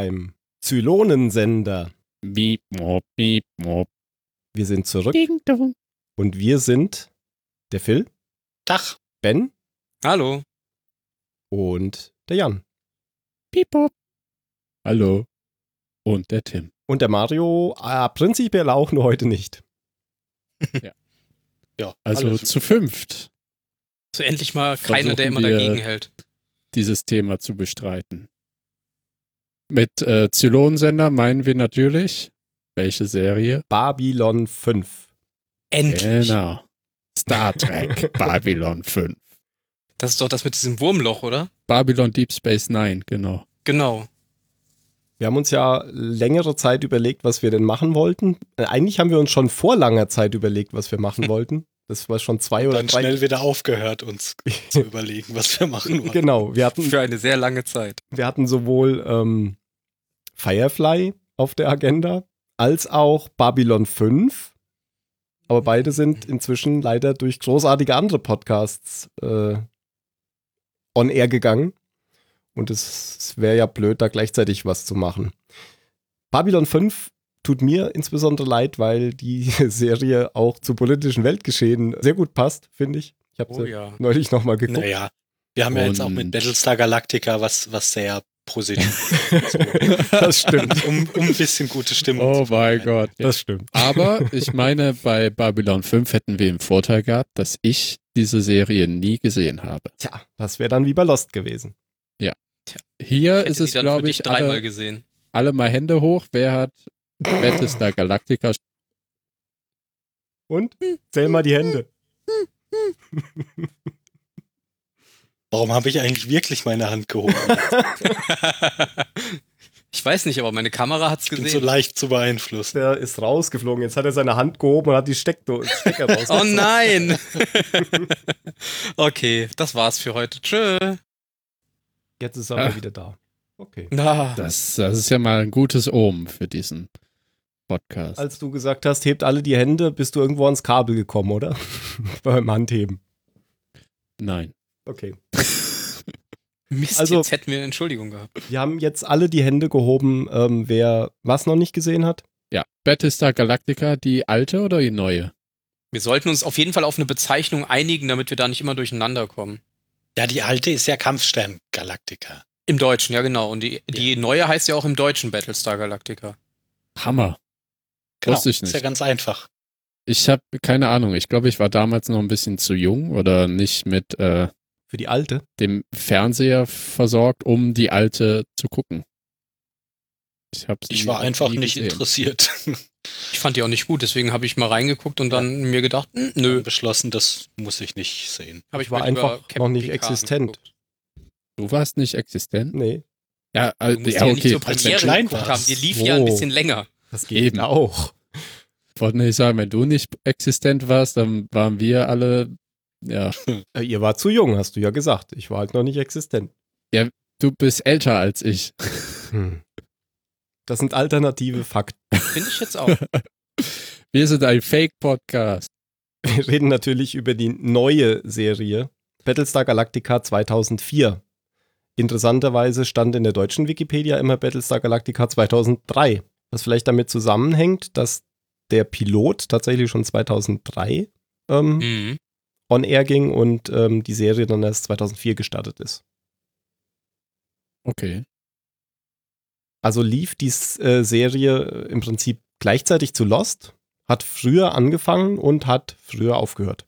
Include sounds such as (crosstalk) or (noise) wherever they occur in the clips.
Hallo beim Zylonensender. Beep, mop, beep, mop. Wir sind zurück Ding, dong. und wir sind der Phil, Dach. Ben Hallo. und der Jan. Piep, pop. Hallo. Und der Tim. Und der Mario äh, prinzipiell auch, nur heute nicht. (laughs) Ja, Also alles. zu fünft So endlich mal keiner, der immer dagegen hält. dieses Thema zu bestreiten. Mit äh, Zylonensender meinen wir natürlich, welche Serie? Babylon 5. Endlich. Genau. Star Trek (laughs) Babylon 5. Das ist doch das mit diesem Wurmloch, oder? Babylon Deep Space Nine, genau. Genau. Wir haben uns ja längere Zeit überlegt, was wir denn machen wollten. Äh, Eigentlich haben wir uns schon vor langer Zeit überlegt, was wir machen (laughs) wollten. Das war schon zwei oder dann drei. schnell wieder aufgehört, uns zu (laughs) überlegen, was wir machen wollen. Genau, wir hatten, Für eine sehr lange Zeit. wir hatten sowohl ähm, Firefly auf der Agenda als auch Babylon 5. Aber beide sind inzwischen leider durch großartige andere Podcasts äh, on air gegangen. Und es, wäre ja blöd, da gleichzeitig was zu machen. Babylon 5 tut mir insbesondere leid, weil die (laughs) Serie auch zu politischen Weltgeschehen sehr gut passt, finde ich. Ich habe Oh sie ja. neulich nochmal geguckt. Naja, wir haben ja jetzt auch Und- mit Battlestar Galactica was, was sehr positiv so, (laughs) Das stimmt. um, um ein bisschen gute Stimmung Oh zu mein verbreiten. Gott. Das stimmt. Aber ich meine, bei Babylon 5 hätten wir den Vorteil gehabt, dass ich diese Serie nie gesehen habe. Tja, das wäre dann wie bei Lost gewesen. Hier Hätte ist sie es, glaube ich, dreimal alle, gesehen. alle mal Hände hoch. Wer hat Battlestar Galactica? Und? Zähl mal die Hände. (laughs) Warum habe ich eigentlich wirklich meine Hand gehoben? (laughs) ich weiß nicht, aber meine Kamera hat's Ich bin so gesehen. leicht zu beeinflussen. Der ist rausgeflogen. Jetzt hat er seine Hand gehoben und hat die Steckdo Stecker (laughs) oh rausgezogen. nein! (laughs) okay, das war's für heute. Tschö. Jetzt ist er aber Ah. wieder da. Okay. Na, Das, das ist ja mal ein gutes Omen für diesen Podcast. Als du gesagt hast, hebt alle die Hände, bist du irgendwo ans Kabel gekommen, oder? Beim Handheben. Nein. Okay. Mist, Also- jetzt hätten wir eine Entschuldigung gehabt. Wir haben jetzt alle die Hände gehoben, ähm, wer was noch nicht gesehen hat. Ja, Battlestar Galactica, die alte oder die neue? Wir sollten uns auf jeden Fall auf eine Bezeichnung einigen, damit wir da nicht immer durcheinander kommen. Ja, die alte ist ja Kampfstern Galactica. Im Deutschen, ja genau. Und die, die neue heißt ja auch im Deutschen Battlestar Galactica. Hammer. Genau, Wusste ich Ist ja nicht. ganz einfach. Ich habe keine Ahnung. Ich glaube, ich war damals noch ein bisschen zu jung oder nicht mit äh, Für die alte. dem Fernseher versorgt, um die alte zu gucken. Ich, hab sie Ich war einfach nicht gesehen. interessiert. (laughs) Ich fand die auch nicht gut, deswegen habe ich mal reingeguckt und dann mir gedacht, hm, nö. beschlossen, das muss ich nicht sehen. Habe ich war einfach noch nicht Picard existent. angeguckt. Du warst nicht existent? Nee, Ja, Du musst ja ja nicht okay. zur klein geguckt haben. Die lief ja ein Oh. bisschen länger. das geht Eben. auch. Ich wollte nicht sagen, wenn du nicht existent warst, dann waren wir alle, ja, (laughs) Äh, ihr war zu jung, hast du ja gesagt. Ich war halt noch nicht existent. du bist älter als ich. Hm. Das sind alternative Fakten. (laughs) Finde ich jetzt auch. (laughs) Wir sind ein Fake-Podcast. Wir reden natürlich über die neue Serie Battlestar Galactica 2004. Interessanterweise stand in der deutschen Wikipedia immer Battlestar Galactica 2003. Was vielleicht damit zusammenhängt, dass der Pilot tatsächlich schon 2003 ähm, mhm. On air ging und ähm, die Serie dann erst 2004 gestartet ist. Okay. Also lief die äh, Serie äh, im Prinzip gleichzeitig zu Lost, hat früher angefangen und hat früher aufgehört.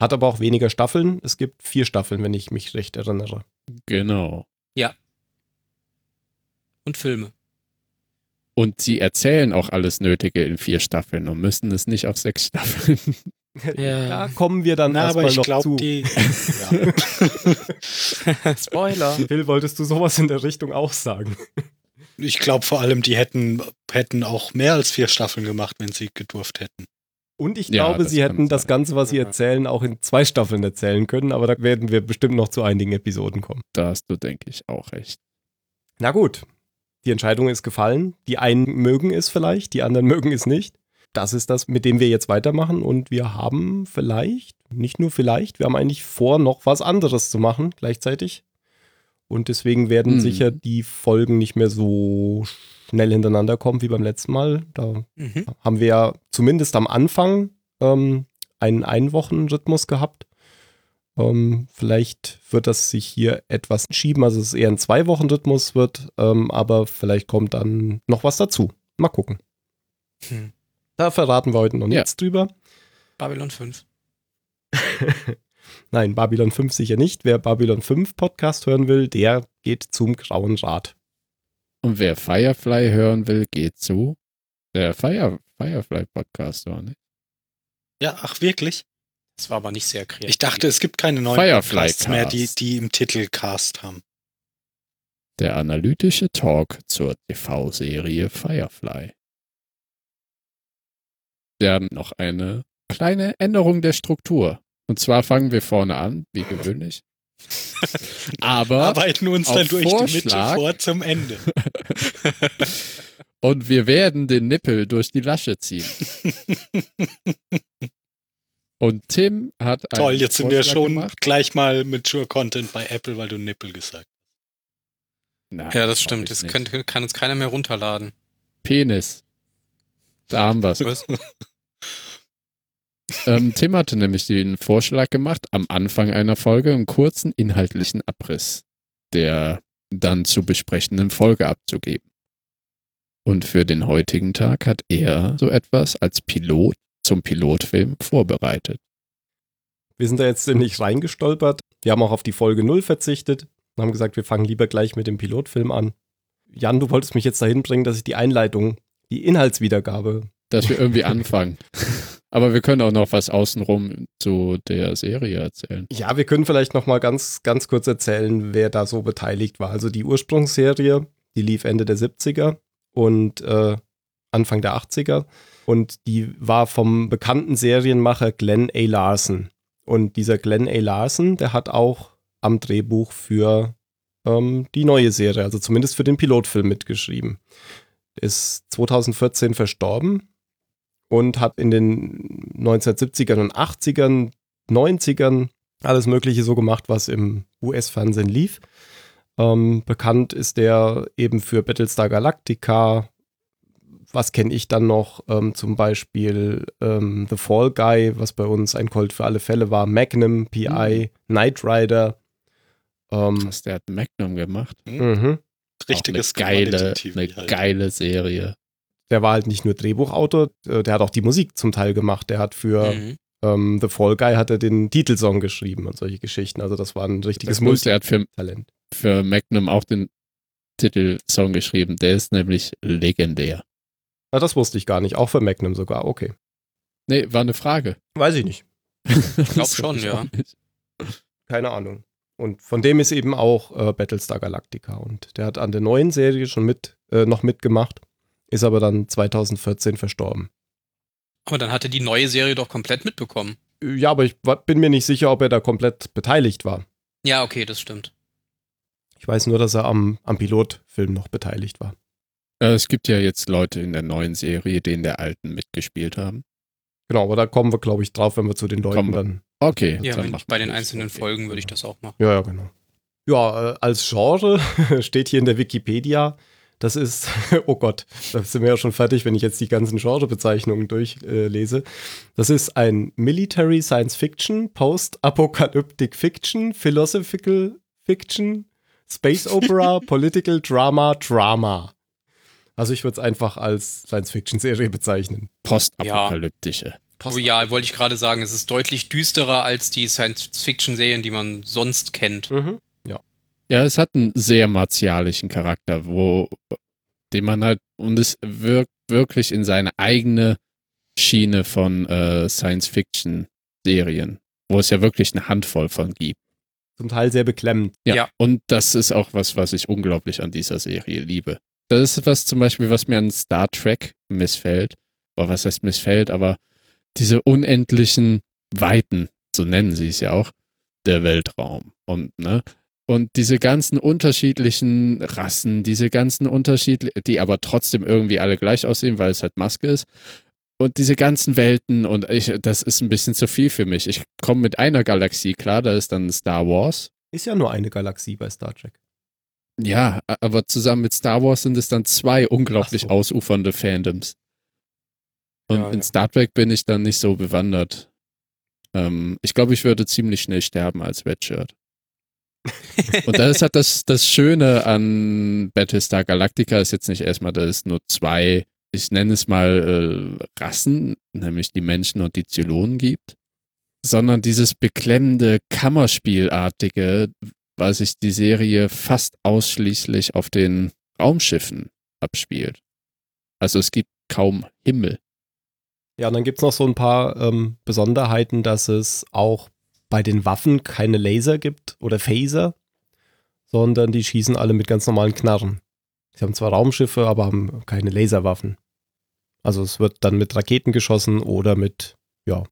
Hat aber auch weniger Staffeln. Es gibt vier Staffeln, wenn ich mich recht erinnere. Genau. Und Filme. Und sie erzählen auch alles Nötige in vier Staffeln und müssen es nicht auf sechs Staffeln. Ja. Da kommen wir dann Na, erstmal noch glaube, zu. die. Ja. (laughs) Spoiler. Phil, wolltest du sowas in der Richtung auch sagen? Ich glaube vor allem, die hätten, hätten auch mehr als vier Staffeln gemacht, wenn sie gedurft hätten. Und ich Ja, glaube, sie hätten das. Ganze, was sie erzählen, auch in zwei Staffeln erzählen können, aber da werden wir bestimmt noch zu einigen Episoden kommen. Da hast du, denke ich, auch recht. Na gut, die Entscheidung ist gefallen. Die einen mögen es vielleicht, die anderen (laughs) mögen es nicht. Das ist das, mit dem wir jetzt weitermachen und wir haben vielleicht, nicht nur vielleicht, wir haben eigentlich vor, noch was anderes zu machen gleichzeitig. Und deswegen werden Hm. sicher die Folgen nicht mehr so schnell hintereinander kommen wie beim letzten Mal. Da Mhm. haben wir ja zumindest am Anfang ähm, einen Einwochenrhythmus gehabt. Ähm, vielleicht wird das sich hier etwas schieben, also es eher ein Zwei-Wochen-Rhythmus wird, ähm, aber vielleicht kommt dann noch was dazu. Mal gucken. Hm. Da verraten wir heute noch Ja. nichts drüber. Babylon 5. (laughs) Nein, Babylon 5 sicher nicht. Wer Babylon 5 Podcast hören will, der geht zum Grauen Rat. Und wer Firefly hören will, geht zu der Fire, Firefly Podcast, oder nicht? Ja, ach wirklich? Das war aber nicht sehr kreativ. Ich dachte, es gibt keine neuen Firefly Podcasts mehr, die, die im Titel Cast haben. Der analytische Talk zur TV-Serie Firefly. Wir haben noch eine kleine Änderung der Struktur. Und zwar fangen wir vorne an, wie gewöhnlich. (laughs) Aber Arbeiten uns dann durch die Mitte Vorschlag- vor zum Ende. (laughs) und wir werden den Nippel durch die Lasche ziehen. (laughs) Und Tim hat einen Toll, jetzt sind wir Vorschlag schon gemacht. gleich mal mit Sure Content bei Apple, weil du Nippel gesagt hast. Nein, ja, das stimmt. könnte, kann uns keiner mehr runterladen. Penis. Da haben wir's. Was? (laughs) Ähm, Tim hatte nämlich den Vorschlag gemacht, am Anfang einer Folge einen kurzen inhaltlichen Abriss der dann zu besprechenden Folge abzugeben. Und für den heutigen Tag hat er so etwas als Pilot zum Pilotfilm vorbereitet. Wir sind da jetzt nicht reingestolpert. Wir haben auch auf die Folge 0 verzichtet und haben gesagt, wir fangen lieber gleich mit dem Pilotfilm an. Jan, du wolltest mich jetzt dahin bringen, dass ich die Einleitung, die Inhaltswiedergabe. Dass wir irgendwie (laughs) anfangen. Aber wir können auch noch was außenrum zu der Serie erzählen. Ja, wir können vielleicht noch mal ganz, ganz kurz erzählen, wer da so beteiligt war. Also die Ursprungsserie, die lief Ende der 70er und äh, Anfang der 80er. Und die war vom bekannten Serienmacher Glenn A. Larson. Und dieser Glenn A. Larson, der hat auch am Drehbuch für ähm, die neue Serie, also zumindest für den Pilotfilm mitgeschrieben. Ist 2014 verstorben und hat in den 1970ern und 80ern, 90ern alles Mögliche so gemacht, was im US-Fernsehen lief. Ähm, bekannt ist der eben für Battlestar Galactica. Was kenne ich dann noch? Ähm, zum Beispiel ähm, The Fall Guy, was bei uns ein Colt für alle Fälle war. Magnum, PI, Knight Rider. Ähm, Krass, der hat Magnum gemacht. mhm. Richtiges eine geile, eine halt. geile Serie. Der war halt nicht nur Drehbuchautor, äh, der hat auch die Musik zum Teil gemacht. Der hat für Mhm. ähm, The Fall Guy hat er den Titelsong geschrieben und solche Geschichten. Also das war ein richtiges er hat für, Multitalent. für Magnum auch den Titelsong geschrieben. Der ist nämlich legendär. Ah, das wusste ich gar nicht. Auch für Magnum sogar. Okay. Nee, war eine Frage. Weiß ich nicht. (laughs) Ich glaub schon, ja. Keine Ahnung. Und von dem ist eben auch äh, Battlestar Galactica. Und der hat an der neuen Serie schon mit, äh, noch mitgemacht, ist aber dann 2014 verstorben. Aber dann hat er die neue Serie doch komplett mitbekommen. Äh, Ja, aber ich bin mir nicht sicher, ob er da komplett beteiligt war. Ja, okay, das stimmt. Ich weiß nur, dass er am, am Pilotfilm noch beteiligt war. Äh, Es gibt ja jetzt Leute in der neuen Serie, die in der alten mitgespielt haben. Genau, aber da kommen wir, glaube ich, drauf, wenn wir zu den Leuten Kommen dann. Okay. Ja, dann wenn, bei den einzelnen Okay. Folgen würde ich das auch machen. Ja, ja, genau. Ja, äh, als Genre (laughs) steht hier in der Wikipedia, das ist, (laughs) oh Gott, da sind wir ja schon fertig, wenn ich jetzt die ganzen Genrebezeichnungen durchlese. Äh, lese. das ist ein Military Science Fiction, Post-Apocalyptic Fiction, Philosophical Fiction, Space Opera, (laughs) Political Drama, Drama. Also ich würde es einfach als Science-Fiction-Serie bezeichnen. Postapokalyptische. Oh ja, wollte ich gerade sagen, es ist deutlich düsterer als die Science-Fiction-Serien, die man sonst kennt. Mhm. Ja, es hat einen sehr martialischen Charakter, wo den man halt und es wirkt wirklich in seine eigene Schiene von äh, Science-Fiction-Serien, wo es ja wirklich eine Handvoll von gibt. Zum Teil sehr beklemmend. Ja. Ja. Und das ist auch was, was ich unglaublich an dieser Serie liebe. Das ist was zum Beispiel, was mir an Star Trek missfällt. Oder was heißt missfällt, aber diese unendlichen Weiten, so nennen sie es ja auch, der Weltraum. Und, ne? Und diese ganzen unterschiedlichen Rassen, diese ganzen unterschiedlichen, die aber trotzdem irgendwie alle gleich aussehen, weil es halt Maske ist. Und diese ganzen Welten und ich, das ist ein bisschen zu viel für mich. Ich komme mit einer Galaxie klar, da ist dann Star Wars. Ist ja nur eine Galaxie bei Star Trek. Ja, aber zusammen mit Star Wars sind es dann zwei unglaublich so. ausufernde Fandoms. Und Ja, in. Star Trek bin ich dann nicht so bewandert. Ähm, ich glaube, ich würde ziemlich schnell sterben als Redshirt. Und das hat das, das Schöne an Battlestar Galactica ist jetzt nicht erstmal, dass es nur zwei, ich nenne es mal äh, Rassen, nämlich die Menschen und die Zylonen gibt, sondern dieses beklemmende Kammerspielartige, weil sich die Serie fast ausschließlich auf den Raumschiffen abspielt. Also es gibt kaum Himmel. Ja, und dann gibt es noch so ein paar ähm, Besonderheiten, dass es auch bei den Waffen keine Laser gibt oder Phaser, sondern die schießen alle mit ganz normalen Knarren. Sie haben zwar Raumschiffe, aber haben keine Laserwaffen. Also es wird dann mit Raketen geschossen oder mit, ja,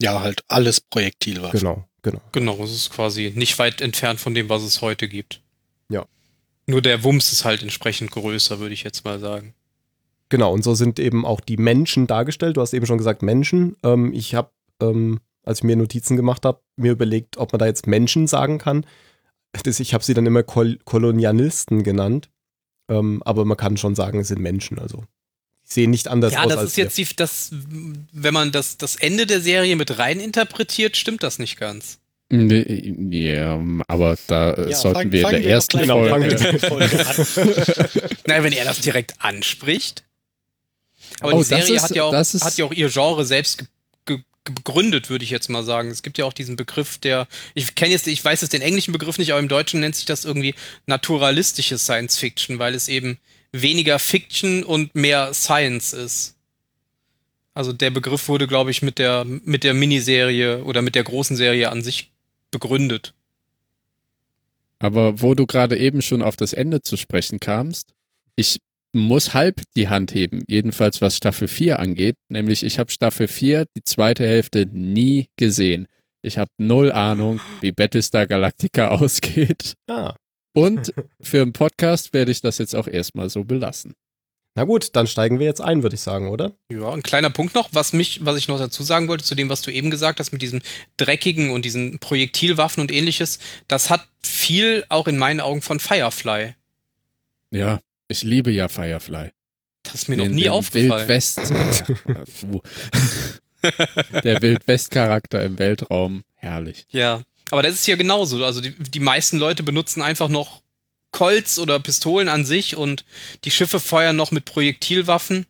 Ja, halt alles Projektilwaffen. genau, genau. Genau, es ist quasi nicht weit entfernt von dem, was es heute gibt. Ja. Nur der Wumms ist halt entsprechend größer, würde ich jetzt mal sagen. Genau, und so sind eben auch die Menschen dargestellt. Du hast eben schon gesagt Menschen. Ähm, ich habe, ähm, als ich mir Notizen gemacht habe, mir überlegt, ob man da jetzt Menschen sagen kann. Das, ich habe sie dann immer Kol Kolonialisten genannt. Ähm, aber man kann schon sagen, es sind Menschen. Also, sehen nicht anders ja, aus das als ist jetzt die, das, wenn man das, das Ende der Serie mit rein interpretiert, stimmt das nicht ganz. Ja, aber da äh, Ja, sollten fang- wir in der ersten Folge- der Folge an. (laughs) (laughs) Naja, wenn er das direkt anspricht. Aber Oh, die Serie ist- hat, ja auch, hat ja auch ihr Genre selbst ge ge gegründet, würde ich jetzt mal sagen. Es gibt ja auch diesen Begriff, der, ich kenne jetzt, ich weiß jetzt den englischen Begriff nicht, aber im Deutschen nennt sich das irgendwie naturalistische Science Fiction, weil es eben weniger Fiction und mehr Science ist. Also der Begriff wurde, glaube ich, mit der, mit der Miniserie oder mit der großen Serie an sich begründet. Aber wo du gerade eben schon auf das Ende zu sprechen kamst, ich muss halb die Hand heben, jedenfalls was Staffel 4 angeht, nämlich ich habe Staffel 4, die zweite Hälfte, nie gesehen. Ich habe null Ahnung, wie Battlestar Galactica (laughs) ausgeht. Ah. Und (laughs) für einen Podcast werde ich das jetzt auch erstmal so belassen. Na gut, dann steigen wir jetzt ein, würde ich sagen, oder? Ja, ein kleiner Punkt noch, was mich, was ich noch dazu sagen wollte, zu dem, was du eben gesagt hast, mit diesem dreckigen und diesen Projektilwaffen und ähnliches, das hat viel auch in meinen Augen von Firefly. Ja, ich liebe ja Firefly. Das ist mir noch Den- nie den aufgefallen. Wildwest. Ja. (laughs) Der Wildwest-Charakter im Weltraum, herrlich. Ja, aber das ist hier genauso. Also die, die meisten Leute benutzen einfach noch Colts oder Pistolen an sich und die Schiffe feuern noch mit Projektilwaffen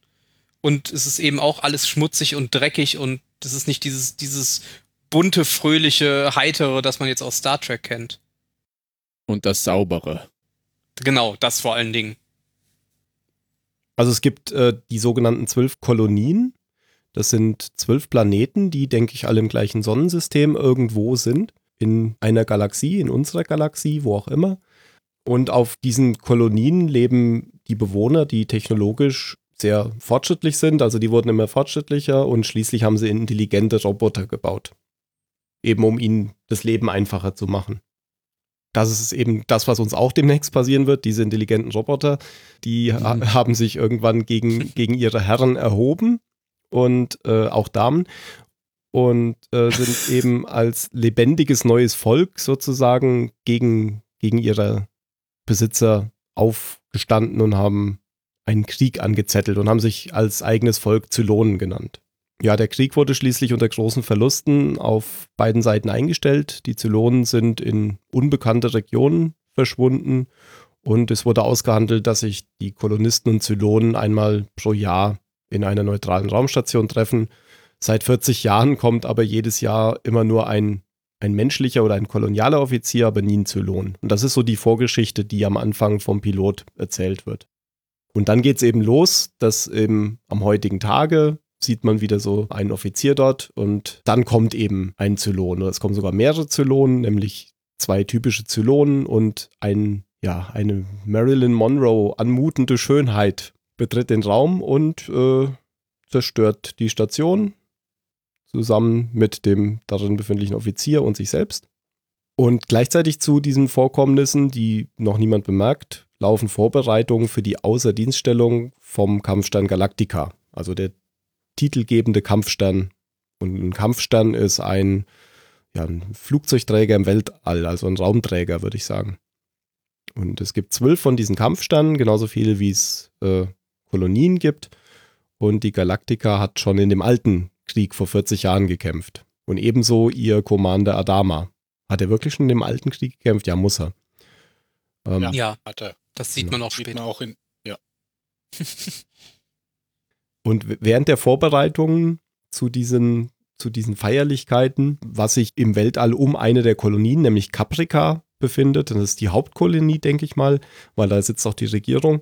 und es ist eben auch alles schmutzig und dreckig und das ist nicht dieses, dieses bunte, fröhliche, heitere, das man jetzt aus Star Trek kennt. Und das Saubere. Genau, das vor allen Dingen. Also es gibt äh, die sogenannten zwölf Kolonien. Das sind zwölf Planeten, die, denke ich, alle im gleichen Sonnensystem irgendwo sind. In einer Galaxie, in unserer Galaxie, wo auch immer. Und auf diesen Kolonien leben die Bewohner, die technologisch sehr fortschrittlich sind. Also die wurden immer fortschrittlicher und schließlich haben sie intelligente Roboter gebaut. Eben um ihnen das Leben einfacher zu machen. Das ist eben das, was uns auch demnächst passieren wird, diese intelligenten Roboter die ha Mhm. haben sich irgendwann gegen, (laughs) gegen ihre Herren erhoben und äh, auch Damen und äh, sind (laughs) eben als lebendiges neues Volk sozusagen gegen, gegen ihre Besitzer aufgestanden und haben einen Krieg angezettelt und haben sich als eigenes Volk Zylonen genannt. Ja, der Krieg wurde schließlich unter großen Verlusten auf beiden Seiten eingestellt. Die Zylonen sind in unbekannte Regionen verschwunden und es wurde ausgehandelt, dass sich die Kolonisten und Zylonen einmal pro Jahr in einer neutralen Raumstation treffen. Seit 40 Jahren kommt aber jedes Jahr immer nur ein, ein menschlicher oder ein kolonialer Offizier, aber nie ein Zylon. Und das ist so die Vorgeschichte, die am Anfang vom Pilot erzählt wird. Und dann geht es eben los, dass eben am heutigen Tage sieht man wieder so einen Offizier dort und dann kommt eben ein Zylon. Es kommen sogar mehrere Zylonen, nämlich zwei typische Zylonen und ein, ja, eine Marilyn Monroe anmutende Schönheit betritt den Raum und äh, zerstört die Station zusammen mit dem darin befindlichen Offizier und sich selbst. Und gleichzeitig zu diesen Vorkommnissen, die noch niemand bemerkt, laufen Vorbereitungen für die Außerdienststellung vom Kampfstern Galactica, also der titelgebende Kampfstern. Und ein Kampfstern ist ein, ja, ein Flugzeugträger im Weltall, also ein Raumträger, würde ich sagen. Und es gibt zwölf von diesen Kampfsternen, genauso viele wie es äh, Kolonien gibt. Und die Galactica hat schon in dem alten Krieg vor 40 Jahren gekämpft. Und ebenso ihr Commander Adama. Hat er wirklich schon in dem alten Krieg gekämpft? Ja, muss er. Ähm, Ja. Ja, Hat er. das sieht Ja. man auch Sieht später. man auch in. (laughs) Und während der Vorbereitungen zu diesen, zu diesen Feierlichkeiten, was sich im Weltall um eine der Kolonien, nämlich Caprica, befindet, das ist die Hauptkolonie, denke ich mal, weil da sitzt auch die Regierung.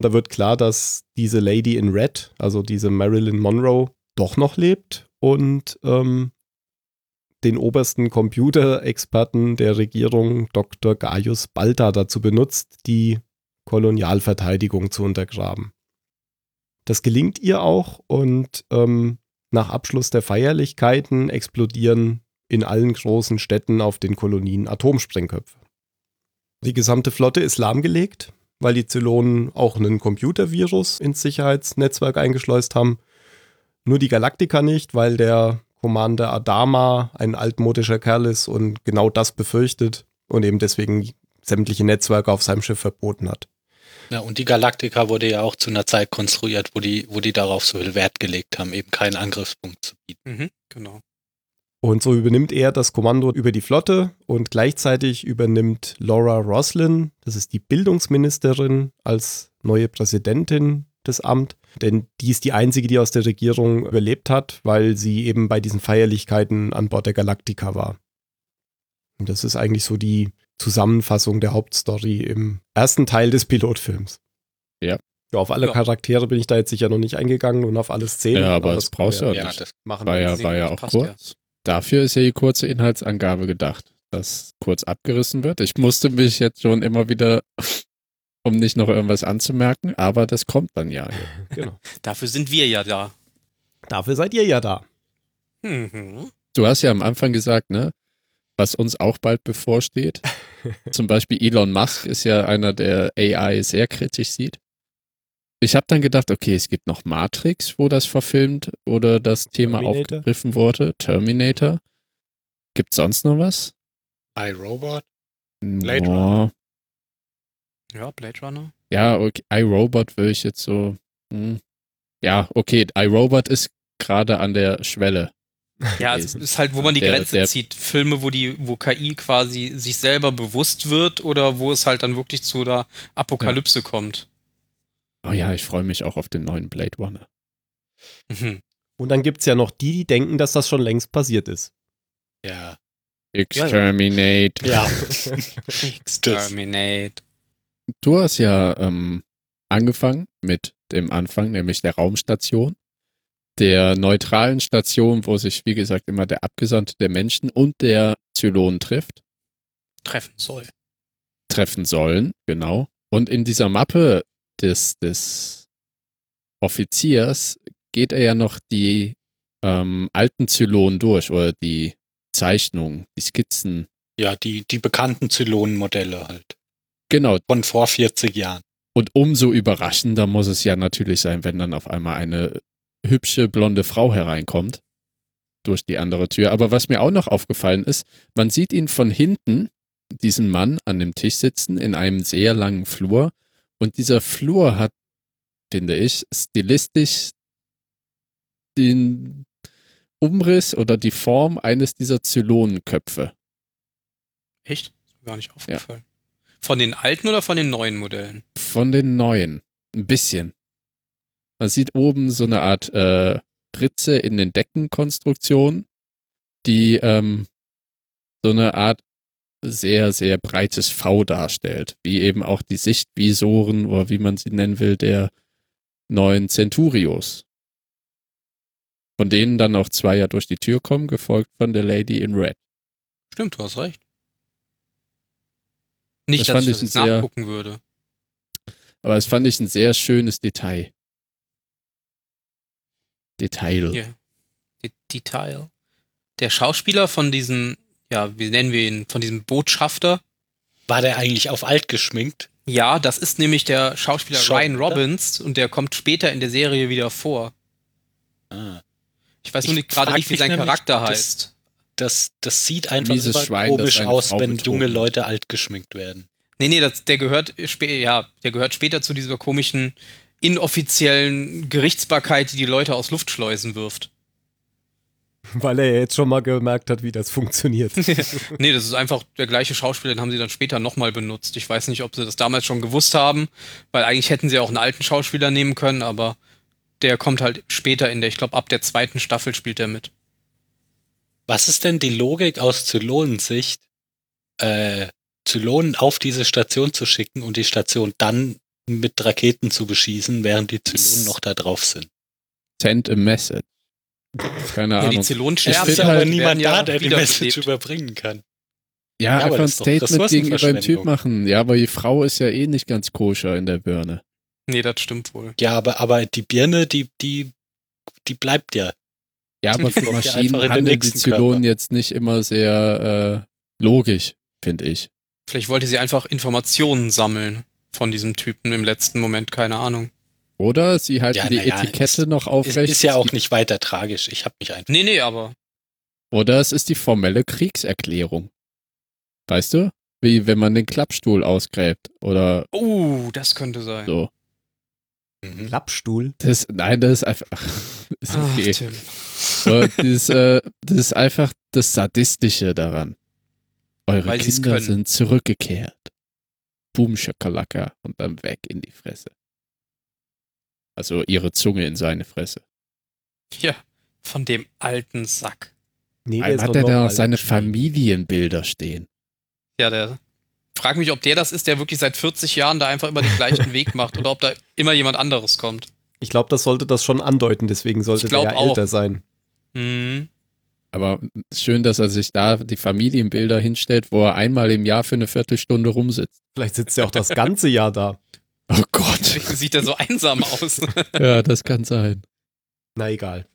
Da wird klar, dass diese Lady in Red, also diese Marilyn Monroe, doch noch lebt und ähm, den obersten Computerexperten der Regierung, Dr. Gaius Balta, dazu benutzt, die Kolonialverteidigung zu untergraben. Das gelingt ihr auch und ähm, nach Abschluss der Feierlichkeiten explodieren in allen großen Städten auf den Kolonien Atomsprengköpfe. Die gesamte Flotte ist lahmgelegt, weil die Zylonen auch einen Computervirus ins Sicherheitsnetzwerk eingeschleust haben. Nur die Galaktika nicht, weil der Commander Adama ein altmodischer Kerl ist und genau das befürchtet und eben deswegen sämtliche Netzwerke auf seinem Schiff verboten hat. Ja, und die Galaktika wurde ja auch zu einer Zeit konstruiert, wo die, wo die darauf so viel Wert gelegt haben, eben keinen Angriffspunkt zu bieten. Mhm, genau. Und so übernimmt er das Kommando über die Flotte und gleichzeitig übernimmt Laura Roslin, das ist die Bildungsministerin, als neue Präsidentin des Amt. Denn die ist die einzige, die aus der Regierung überlebt hat, weil sie eben bei diesen Feierlichkeiten an Bord der Galactica war. Und das ist eigentlich so die Zusammenfassung der Hauptstory im ersten Teil des Pilotfilms. Ja. Ja, auf alle Ja. Charaktere bin ich da jetzt sicher noch nicht eingegangen und auf alle Szenen. Ja, aber das brauchst du ja Ja, nicht. das, machen. War ja, war ja auch kurz. Dafür ist ja die kurze Inhaltsangabe gedacht, dass kurz abgerissen wird. Ich musste mich jetzt schon immer wieder, um nicht noch irgendwas anzumerken, aber das kommt dann ja. (laughs) Genau. Dafür sind wir ja da. Dafür seid ihr ja da. Mhm. Du hast ja am Anfang gesagt, ne, was uns auch bald bevorsteht. (laughs) Zum Beispiel Elon Musk ist ja einer, der AI sehr kritisch sieht. Ich habe dann gedacht, okay, es gibt noch Matrix, wo das verfilmt oder das Thema Terminator? aufgegriffen wurde. Terminator. Gibt sonst noch was? iRobot. Blade Boah. Ja, Blade Runner. Ja, okay, iRobot würde ich jetzt so. Hm. Ja, okay, iRobot ist gerade an der Schwelle. Ja, (laughs) es ist halt, wo man die Der- Grenze der- zieht. Filme, wo die, wo KI quasi sich selber bewusst wird oder wo es halt dann wirklich zu der Apokalypse kommt. Oh ja, ich freue mich auch auf den neuen Blade Runner. Mhm. Und dann gibt es ja noch die, die denken, dass das schon längst passiert ist. Ja. Exterminate. Ja. (laughs) Exterminate. Du hast ja ähm, angefangen mit dem Anfang, nämlich der Raumstation. Der neutralen Station, wo sich, wie gesagt, immer der Abgesandte der Menschen und der Zylon trifft, Treffen soll. treffen sollen, genau. Und in dieser Mappe des, des Offiziers geht er ja noch die ähm, alten Zylonen durch oder die Zeichnungen, die Skizzen. Ja, die, die bekannten Zylonenmodelle halt. Genau, Von vor 40 Jahren. Und umso überraschender muss es ja natürlich sein, wenn dann auf einmal eine hübsche blonde Frau hereinkommt durch die andere Tür. Aber was mir auch noch aufgefallen ist, man sieht ihn von hinten, diesen Mann an dem Tisch sitzen, in einem sehr langen Flur. Und dieser Flur hat, finde ich, stilistisch den Umriss oder die Form eines dieser Zylonenköpfe. Echt? Ist mir gar nicht aufgefallen. Von den alten oder von den neuen Modellen? Von den neuen. Ein bisschen. Man sieht oben so eine Art äh, Ritze in den Deckenkonstruktionen, die ähm, so eine Art sehr, sehr breites V darstellt. Wie eben auch die Sichtvisoren oder wie man sie nennen will, der neuen Centurios. Von denen dann auch zwei ja durch die Tür kommen, gefolgt von der Lady in Red. Stimmt, du hast recht. Nicht, Das dass fand ich das sehr- nachgucken würde. Aber das fand ich ein sehr schönes Detail. Detail. Hier. Die- Detail. Der Schauspieler von diesem, ja, wie nennen wir ihn, von diesem Botschafter. War der eigentlich auf alt geschminkt? Ja, das ist nämlich der Schauspieler Schon, Ryan oder? Robbins und der kommt später in der Serie wieder vor. Ah. Ich weiß nur nicht gerade nicht, wie sein nämlich, Charakter das- heißt. Das, das sieht einfach immer Schwein, komisch aus, Frau wenn junge. Leute alt geschminkt werden. Nee, nee, das, der gehört ja, der gehört später zu dieser komischen inoffiziellen Gerichtsbarkeit, die die Leute aus Luftschleusen wirft. Weil er jetzt schon mal gemerkt hat, wie das funktioniert. (laughs) nee, das ist einfach der gleiche Schauspieler, den haben sie dann später nochmal benutzt. Ich weiß nicht, ob sie das damals schon gewusst haben, weil eigentlich hätten sie auch einen alten Schauspieler nehmen können, aber der kommt halt später in der, ich glaube, ab der zweiten Staffel spielt er mit. Was ist denn die Logik aus Zylonensicht, äh, Zylonen auf diese Station zu schicken und die Station dann mit Raketen zu beschießen, während die Zylonen noch da drauf sind? Send a message. Keine Ja, die Ahnung. Zylonen Es sterben ist find aber halt- niemand ja da, der die. Message überbringen kann. Ja, Ja, aber einfach ein Statement gegenüber dem Typ machen. Ja, aber die Frau ist ja eh nicht ganz koscher in der Birne. Nee, das stimmt wohl. Ja, aber, aber die Birne, die, die, die bleibt ja. Ja, (laughs) aber für ja Maschinen den handeln die nächsten Zylonen Körper. jetzt nicht immer sehr äh, logisch, finde ich. Vielleicht wollte sie einfach Informationen sammeln von diesem Typen im letzten Moment, keine Ahnung. Oder sie halten Ja, die ja, Etikette ist- noch aufrecht. ist ja auch nicht weiter tragisch. Ich habe mich einfach. Nee, nee, aber Oder es ist die formelle Kriegserklärung. Weißt du? Wie wenn man den Klappstuhl ausgräbt oder oh, das könnte sein. so. Mhm. Klappstuhl. Das, nein, das ist einfach. (laughs) Ist Ach, okay. Tim. So, das, ist, äh, das ist einfach das Sadistische daran. Eure Weil Kinder sind zurückgekehrt. Boom, Schakalaka und dann weg in die Fresse. Also ihre Zunge in seine Fresse. Ja, von dem alten Sack. Nee, ist hat er da noch seine Familienbilder stehen. Ja, der. Frag mich, ob der das ist, der wirklich seit 40 Jahren da einfach immer den gleichen (laughs) Weg macht oder ob da immer jemand anderes kommt. Ich glaube, das sollte das schon andeuten, deswegen sollte der ja auch. älter sein. Hm. Aber schön, dass er sich da die Familienbilder hinstellt, wo er einmal im Jahr für eine Viertelstunde rumsitzt. Vielleicht sitzt er auch das ganze Jahr da. (laughs) Oh Gott. Sieht er so einsam aus. (laughs) ja, das kann sein. Na egal.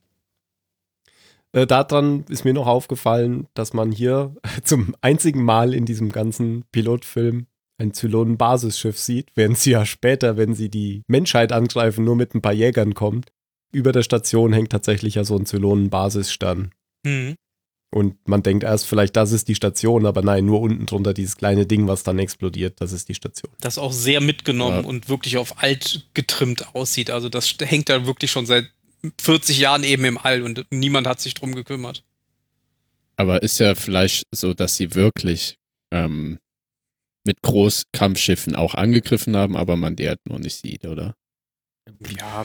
Äh, daran ist mir noch aufgefallen, dass man hier (laughs) zum einzigen Mal in diesem ganzen Pilotfilm ein Zylonen-Basisschiff sieht, während sie ja später, wenn sie die Menschheit angreifen, nur mit ein paar Jägern kommt. Über der Station hängt tatsächlich ja so ein Zylonen-Basisstern. Hm. Und man denkt erst vielleicht, das ist die Station, aber nein, nur unten drunter dieses kleine Ding, was dann explodiert, das ist die Station. Das auch sehr mitgenommen Ja. und wirklich auf alt getrimmt aussieht. Also das hängt da wirklich schon seit 40 Jahren eben im All und niemand hat sich drum gekümmert. Aber ist ja vielleicht so, dass sie wirklich ähm, mit Großkampfschiffen auch angegriffen haben, aber man die halt nur nicht sieht, oder? Ja,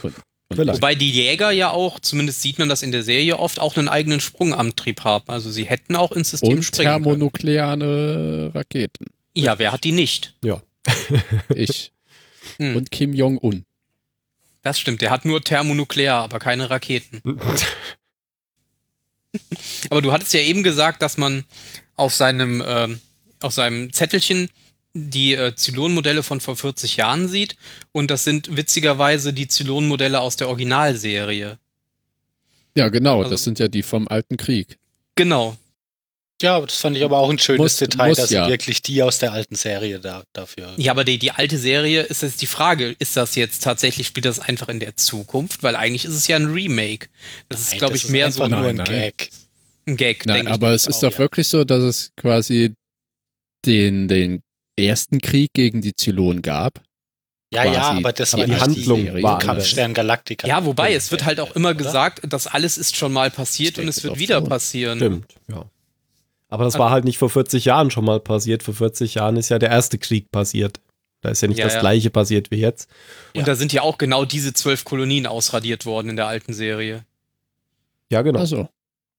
Vielleicht. Wobei die Jäger ja auch, zumindest sieht man das in der Serie oft, auch einen eigenen Sprungantrieb haben. Also sie hätten auch ins System und springen können. thermonukleare Raketen. Ja, wer hat die nicht? (laughs) Ich. Hm, und Kim Jong-un. das stimmt, der hat nur Thermonuklear, aber keine Raketen. (laughs) Aber du hattest ja eben gesagt, dass man auf seinem, ähm, auf seinem Zettelchen die äh, Zylon-Modelle von vor 40 Jahren sieht. Und das sind witzigerweise die Zylon-Modelle aus der Originalserie. Ja, genau, Also- das sind ja die vom Alten Krieg. Genau. Ja, das fand ich aber auch ein schönes Muss- Detail, muss dass ja. sie wirklich die aus der alten Serie da, dafür. Ja, aber die, die alte Serie ist jetzt die Frage, ist das jetzt tatsächlich, spielt das einfach in der Zukunft? Weil eigentlich ist es ja ein Remake. Das ist, Nein, glaube das ich, mehr so einfach ein, nur ein Nein. Gag. ein Gag. Nein, aber es ist auch, doch ja. wirklich so, dass es quasi den, den ersten Krieg gegen die Zylonen gab. Ja, quasi. ja, aber das Aber war die ja Handlung Serie. war. Kampfstern Galactica. Ja, wobei, es wird halt auch immer Oder? gesagt, das alles ist schon mal passiert und es wird wieder schon. passieren. Stimmt, ja. Aber das war halt nicht vor 40 Jahren schon mal passiert. Vor 40 Jahren ist ja der erste Krieg passiert. Da ist ja nicht Ja, das ja. gleiche passiert wie jetzt. Und Ja. da sind ja auch genau diese zwölf Kolonien ausradiert worden in der alten Serie. Ja, genau. Also,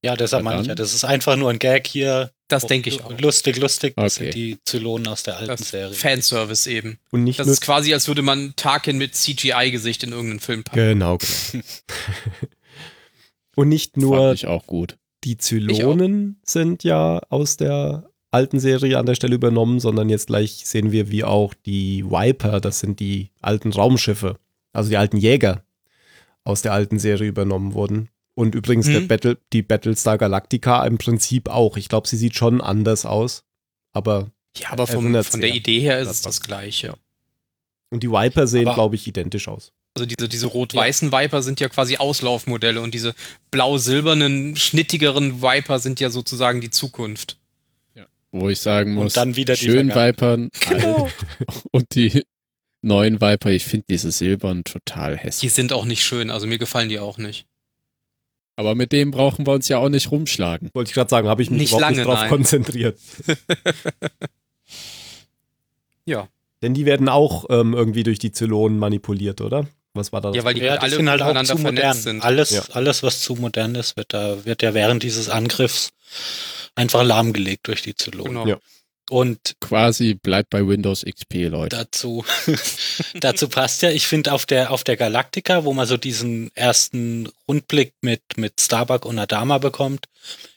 Ja, deshalb Ja, meine ich ja, das ist einfach nur ein Gag hier. Das denke ich auch. Lustig, lustig. Das Okay. sind die Zylonen aus der alten Das Serie. Fanservice eben. Und nicht Das ist quasi, als würde man Tarkin mit CGI-Gesicht in irgendeinen Film packen. Genau, genau. (laughs) Und nicht fand nur ich auch gut. die Zylonen sind ja aus der alten Serie an der Stelle übernommen, sondern jetzt gleich sehen wir, wie auch die Viper, das sind die alten Raumschiffe, also die alten Jäger aus der alten Serie übernommen wurden. Und übrigens der Mhm. Battle, die Battlestar Galactica im Prinzip auch. Ich glaube, sie sieht schon anders aus, aber Ja, aber vom, von der. Idee her ist Das es das Gleiche. und die Viper sehen, glaube ich, identisch aus. Also diese, diese rot-weißen Viper sind ja quasi Auslaufmodelle und diese blau-silbernen, schnittigeren Viper sind ja sozusagen die Zukunft. wo ich sagen muss, Und dann wieder die schön Vergangenheit. Vipern alt. (laughs) und die neuen Viper, ich finde diese silbernen total Die hässlich. sind auch nicht schön, also mir gefallen die auch nicht. Aber mit dem brauchen wir uns ja auch nicht rumschlagen. Wollte ich gerade sagen, habe ich mich Nicht überhaupt lange, nicht drauf nein. konzentriert. (laughs) Ja. Denn die werden auch ähm, irgendwie durch die Zylonen manipuliert, oder? Was war da? das Ja, weil die Ja, die alle sind halt auch miteinander zu vernetzt modern. sind. Alles, Ja. alles, was zu modern ist, wird da, wird ja während dieses Angriffs einfach lahmgelegt durch die Zylonen. Genau. Ja. Und Quasi bleibt bei Windows XP, Leute. dazu, (laughs) dazu passt ja, ich finde auf der, auf der Galactica, wo man so diesen ersten Rundblick mit, mit Starbuck und Adama bekommt,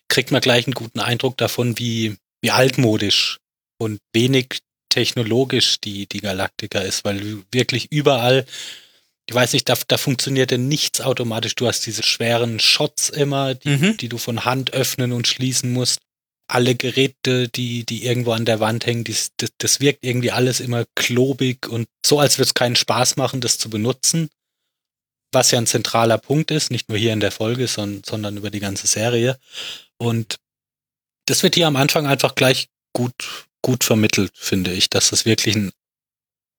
kriegt man gleich einen guten Eindruck davon, wie, wie altmodisch und wenig technologisch die, die Galactica ist, weil wirklich überall, ich weiß nicht, da, da funktioniert ja nichts automatisch. Du hast diese schweren Shots immer, die, Mhm. die du von Hand öffnen und schließen musst. Alle Geräte, die, die irgendwo an der Wand hängen, dies, das, das wirkt irgendwie alles immer klobig und so, als würde es keinen Spaß machen, das zu benutzen. Was ja ein zentraler Punkt ist, nicht nur hier in der Folge, sondern, sondern über die ganze Serie. Und das wird hier am Anfang einfach gleich gut, gut vermittelt, finde ich, dass das wirklich ein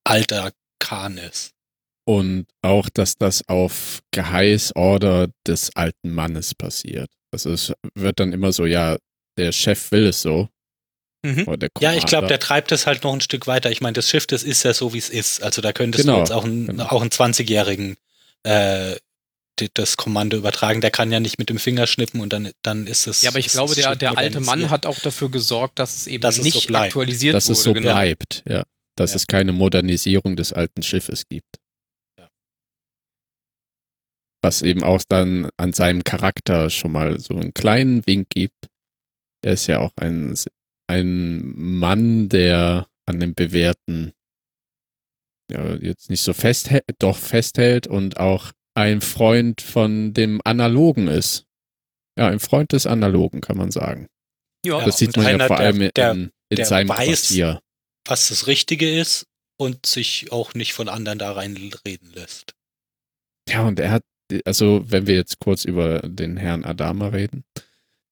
alter Kahn ist. Und auch, dass das auf Geheißorder des alten Mannes passiert. Also es wird dann immer so, ja, der Chef will es so. Mhm. Ja, ich glaube, der treibt es halt noch ein Stück weiter. Ich meine, das Schiff, das ist ja so, wie es ist. Also da könntest Genau, du jetzt auch einen, genau. auch einen 20-Jährigen äh, das Kommando übertragen. Der kann ja nicht mit dem Finger schnippen und dann, dann ist es. Ja, aber ich glaube, der, der alte Mann hat auch dafür gesorgt, dass es eben Dass es so nicht bleibt. aktualisiert dass wurde. es so genau. bleibt, ja. Dass Ja. es keine Modernisierung des alten Schiffes gibt. Ja. Was eben auch dann an seinem Charakter schon mal so einen kleinen Wink gibt. Er ist ja auch ein, ein Mann, der an dem Bewährten ja, jetzt nicht so festhält, doch festhält und auch ein Freund von dem Analogen ist. Ja, ein Freund des Analogen, kann man sagen. Ja, das sieht man ja vor der- allem in, der- in der seinem weiß, Quartier. was das Richtige ist und sich auch nicht von anderen da reinreden lässt. Ja, und er hat, also wenn wir jetzt kurz über den Herrn Adama reden,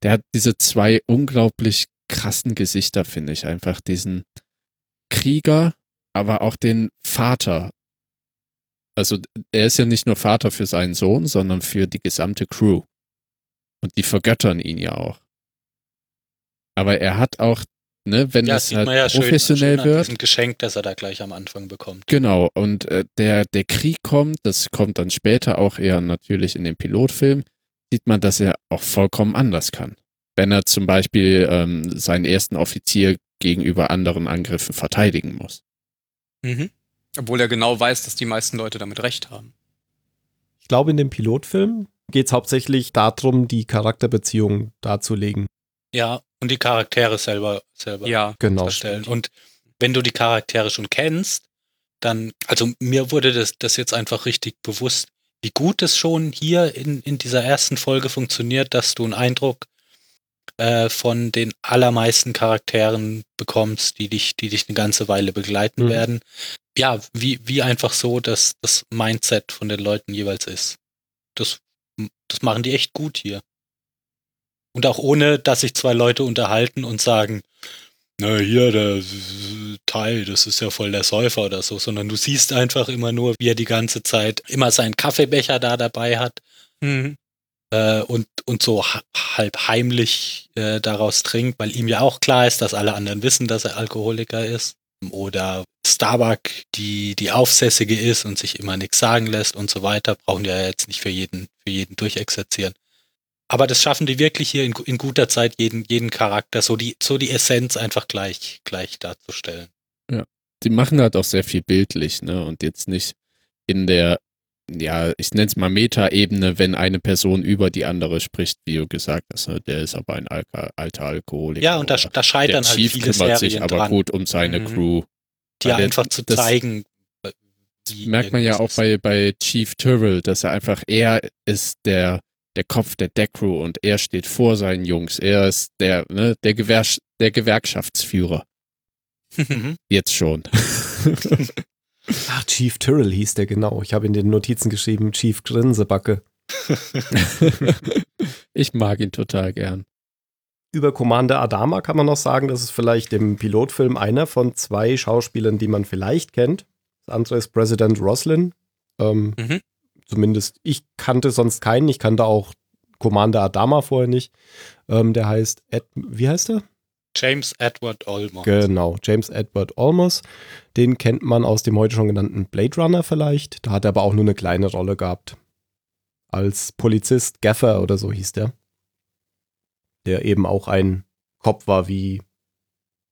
der hat diese zwei unglaublich krassen Gesichter, finde ich. Einfach diesen Krieger, aber auch den Vater. Also er ist ja nicht nur Vater für seinen Sohn, sondern für die gesamte Crew. Und die vergöttern ihn ja auch. Aber er hat auch, ne, wenn Ja, es halt ja schön, professionell schön an wird, diesem Geschenk, das er da gleich am Anfang bekommt. Genau, und äh, der, der Krieg kommt, das kommt dann später auch eher natürlich in dem Pilotfilm, sieht man, dass er auch vollkommen anders kann. Wenn er zum Beispiel ähm, seinen ersten Offizier gegenüber anderen Angriffen verteidigen muss. Mhm. Obwohl er genau weiß, dass die meisten Leute damit recht haben. Ich glaube, in dem Pilotfilm geht es hauptsächlich darum, die Charakterbeziehungen darzulegen. Ja, und die Charaktere selber, selber Ja, Genau. darstellen. Und wenn du die Charaktere schon kennst, dann, also mir wurde das, das jetzt einfach richtig bewusst, wie gut es schon hier in, in dieser ersten Folge funktioniert, dass du einen Eindruck äh, von den allermeisten Charakteren bekommst, die dich, die dich eine ganze Weile begleiten Mhm. werden. Ja, wie, wie einfach so das, das Mindset von den Leuten jeweils ist. Das, das machen die echt gut hier. Und auch ohne, dass sich zwei Leute unterhalten und sagen, na hier, der Teil, das ist ja voll der Säufer oder so, sondern du siehst einfach immer nur, wie er die ganze Zeit immer seinen Kaffeebecher da dabei hat Mhm. äh, und, und so ha- halb heimlich äh, daraus trinkt, weil ihm ja auch klar ist, dass alle anderen wissen, dass er Alkoholiker ist. Oder Starbuck, die die Aufsässige ist und sich immer nichts sagen lässt und so weiter, brauchen die ja jetzt nicht für jeden, für jeden durchexerzieren. Aber das schaffen die wirklich hier in, in guter Zeit, jeden, jeden Charakter, so die, so die Essenz einfach gleich, gleich darzustellen. Die machen halt auch sehr viel bildlich, ne? Und jetzt nicht in der, ja, ich nenne es mal Meta-Ebene, wenn eine Person über die andere spricht, wie du gesagt hast, ne? der ist aber ein Alka alter Alkoholiker. Ja, und da, da scheitern der halt Chief viele kümmert sich Serien aber dran, gut um seine Mhm. Crew. die weil der- einfach zu das- zeigen, äh, merkt man ja auch bei, bei Chief Tyrrell, dass er einfach, er ist der, der Kopf der Deckcrew und er steht vor seinen Jungs. Er ist der, ne, der, Gewer der Gewerkschaftsführer. Mhm. (laughs) Jetzt schon. (laughs) Ach, Chief Tyrrell hieß der genau. Ich habe in den Notizen geschrieben, Chief Grinsebacke. (laughs) ich mag ihn total gern. Über Commander Adama kann man noch sagen, das ist vielleicht im Pilotfilm einer von zwei Schauspielern, die man vielleicht kennt. Das andere ist President Roslin. Ähm, Mhm. Zumindest ich kannte sonst keinen. Ich kannte auch Commander Adama vorher nicht. Ähm, der heißt, Ed, wie heißt er? James Edward Olmos. Genau, James Edward Olmos. Den kennt man aus dem heute schon genannten Blade Runner vielleicht. Da hat er aber auch nur eine kleine Rolle gehabt. Als Polizist Gaffer oder so hieß der. Der eben auch ein Kopf war wie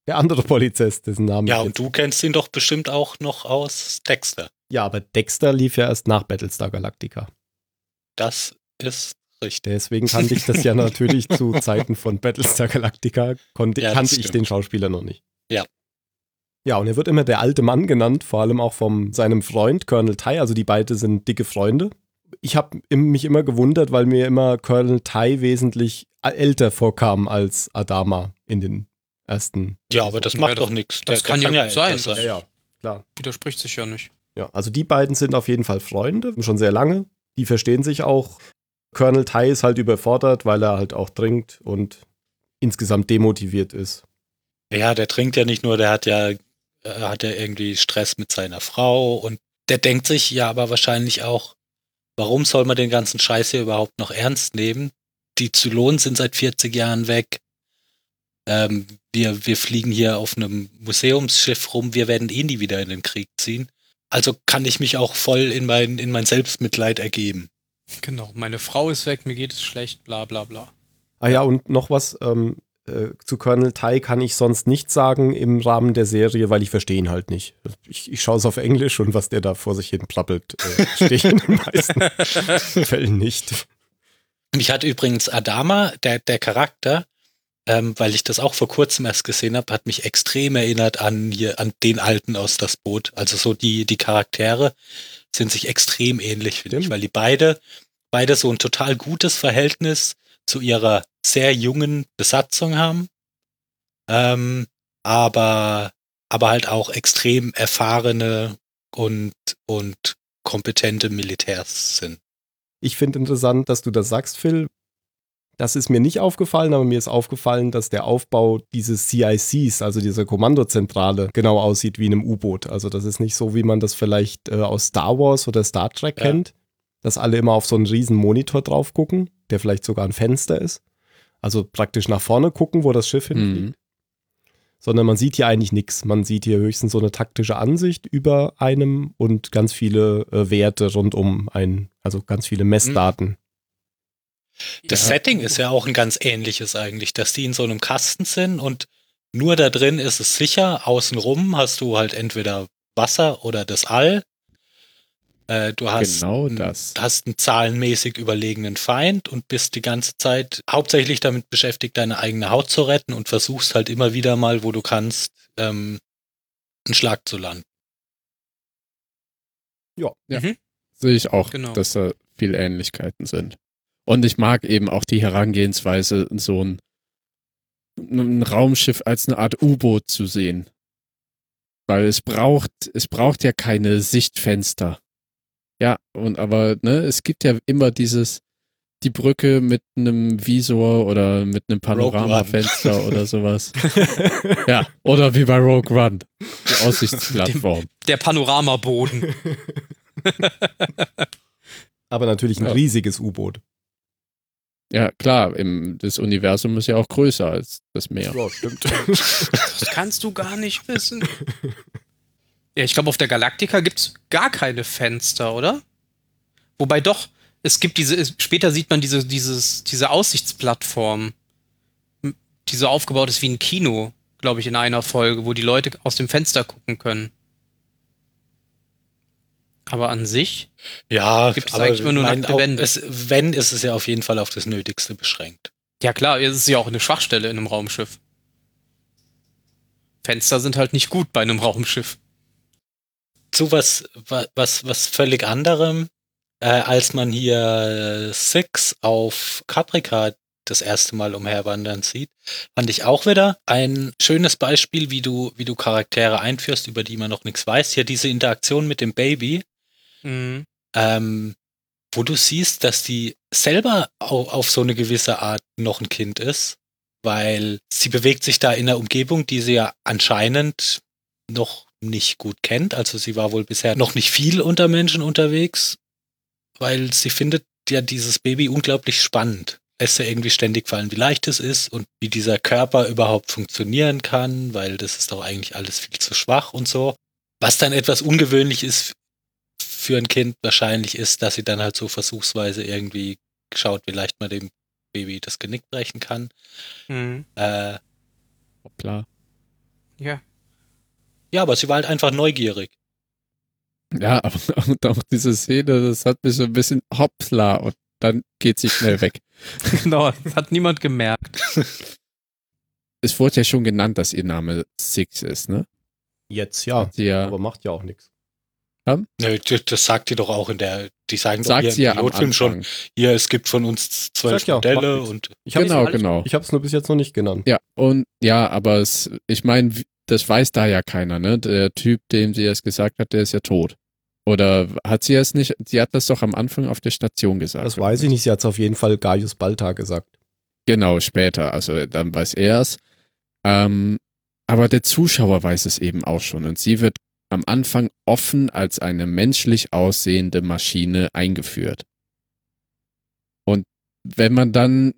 der andere Polizist, dessen Namen Ja, und du kennst ihn doch bestimmt auch noch aus Dexter. Ja, aber Dexter lief ja erst nach Battlestar Galactica. Das ist richtig. Deswegen kannte ich das ja (laughs) natürlich zu Zeiten von Battlestar Galactica, konnte, Ja, das kannte ich den Schauspieler noch nicht. Ja. Ja, und er wird immer der alte Mann genannt, vor allem auch von seinem Freund Colonel Ty, also die beiden sind dicke Freunde. Ich habe mich immer gewundert, weil mir immer Colonel Ty wesentlich älter vorkam als Adama in den ersten. Ja, aber das Ja, macht das- doch nichts. das kann ja älter sein. sein. ja, klar. Widerspricht sich ja nicht. Ja, also die beiden sind auf jeden Fall Freunde, schon sehr lange. Die verstehen sich auch. Colonel Ty ist halt überfordert, weil er halt auch trinkt und insgesamt demotiviert ist. Ja, der trinkt ja nicht nur, der hat ja, äh, hat ja irgendwie Stress mit seiner Frau und der denkt sich ja aber wahrscheinlich auch, warum soll man den ganzen Scheiß hier überhaupt noch ernst nehmen? Die Zylonen sind seit 40 Jahren weg. Ähm, wir, wir fliegen hier auf einem Museumsschiff rum, wir werden eh nie wieder in den Krieg ziehen. Also kann ich mich auch voll in mein, in mein Selbstmitleid ergeben. Genau. Meine Frau ist weg, mir geht es schlecht, bla bla bla. Ah ja, und noch was ähm, äh, zu Colonel Ty kann ich sonst nicht sagen im Rahmen der Serie, weil ich verstehe ihn halt nicht. Ich, ich schaue es auf Englisch und was der da vor sich hin plappelt, äh, verstehe ich in den meisten (laughs) Fällen nicht. Mich hat übrigens Adama, der, der Charakter, ähm, weil ich das auch vor kurzem erst gesehen habe, hat mich extrem erinnert an hier, an den Alten aus das Boot. Also so die, die Charaktere sind sich extrem ähnlich, finde ich, weil die beide, beide so ein total gutes Verhältnis zu ihrer sehr jungen Besatzung haben. Ähm, aber, aber halt auch extrem erfahrene und, und kompetente Militärs sind. Ich finde interessant, dass du das sagst, Phil. Das ist mir nicht aufgefallen, aber mir ist aufgefallen, dass der Aufbau dieses CICs, also dieser Kommandozentrale, genau aussieht wie in einem U-Boot. Also das ist nicht so, wie man das vielleicht äh, aus Star Wars oder Star Trek Ja. kennt, dass alle immer auf so einen riesen Monitor drauf gucken, der vielleicht sogar ein Fenster ist. Also praktisch nach vorne gucken, wo das Schiff hinfliegt. Mhm. Sondern man sieht hier eigentlich nichts. Man sieht hier höchstens so eine taktische Ansicht über einem und ganz viele äh, Werte rund um ein, also ganz viele Messdaten. Das Ja. Setting ist ja auch ein ganz ähnliches eigentlich, dass die in so einem Kasten sind und nur da drin ist es sicher. Außenrum hast du halt entweder Wasser oder das All. Äh, du hast, Genau einen- das. hast einen zahlenmäßig überlegenen Feind und bist die ganze Zeit hauptsächlich damit beschäftigt, deine eigene Haut zu retten und versuchst halt immer wieder mal, wo du kannst, ähm, einen Schlag zu landen. Sehe ich auch, Genau. dass da viele Ähnlichkeiten sind. Und ich mag eben auch die Herangehensweise, so ein, ein Raumschiff als eine Art U-Boot zu sehen. Weil es braucht, es braucht ja keine Sichtfenster. Ja, und aber, ne, es gibt ja immer dieses, die Brücke mit einem Visor oder mit einem Panoramafenster oder sowas. (laughs) Ja, oder wie bei Rogue One, die Aussichtsplattform. (laughs) Der Panoramaboden. (laughs) Aber natürlich ein Ja. riesiges U-Boot. Ja, klar, im, das Universum ist ja auch größer als das Meer. Ja, stimmt. Das kannst du gar nicht wissen. Ja, ich glaube, auf der Galaktika gibt es gar keine Fenster, oder? Wobei doch, es gibt diese, es- später sieht man diese, dieses, diese Aussichtsplattform, die so aufgebaut ist wie ein Kino, glaube ich, in einer Folge, wo die Leute aus dem Fenster gucken können. Aber an sich, Ja, Gibt's aber eigentlich immer nur nackte auch, Wände? es, wenn, ist es ja auf jeden Fall auf das Nötigste beschränkt. ja klar, es ist ja auch eine Schwachstelle in einem Raumschiff. Fenster sind halt nicht gut bei einem Raumschiff. zu was, wa- was, was völlig anderem, äh, als man hier äh, Six auf Caprica das erste Mal umherwandern sieht, fand ich auch wieder ein schönes Beispiel, wie du, wie du Charaktere einführst, über die man noch nichts weiß. Hier diese Interaktion mit dem Baby, Mhm. ähm, wo du siehst, dass die selber au- auf so eine gewisse Art noch ein Kind ist, weil sie bewegt sich da in einer Umgebung, die sie ja anscheinend noch nicht gut kennt. Also sie war wohl bisher noch nicht viel unter Menschen unterwegs, weil sie findet ja dieses Baby unglaublich spannend. Lässt ja irgendwie ständig fallen, wie leicht es ist und wie dieser Körper überhaupt funktionieren kann, weil das ist doch eigentlich alles viel zu schwach und so. Was dann etwas ungewöhnlich ist für ein Kind wahrscheinlich ist, dass sie dann halt so versuchsweise irgendwie schaut, wie leicht man dem Baby das Genick brechen kann. Mhm. Äh, Hoppla. Ja. ja, aber sie war halt einfach neugierig. Ja, (laughs) aber und auch diese Szene, das hat mich so ein bisschen hoppla und dann geht sie schnell weg. (laughs) genau, das hat niemand gemerkt. (laughs) Es wurde ja schon genannt, dass ihr Name Six ist, ne? Jetzt ja, ja, aber macht ja auch nichts. Nö, das das sagt die doch auch in der, die sagen doch sagt sie ja am Pilotfilm schon, Anfang. hier, es gibt von uns zwölf Sag ja, Modelle macht und Ich hab's, Genau, alles- genau. ich hab's nur bis jetzt noch nicht genannt. Ja, und ja, aber es, ich meine, das weiß da ja keiner, ne? Der Typ, dem sie es gesagt hat, der ist ja tot. Oder hat sie es nicht? Sie hat das doch am Anfang auf der Station gesagt. Das weiß ich nicht. Sie hat auf jeden Fall Gaius Balta gesagt. Genau, später. Also dann weiß er es. Ähm, aber der Zuschauer weiß es eben auch schon. Und sie wird am Anfang offen als eine menschlich aussehende Maschine eingeführt. Und wenn man dann,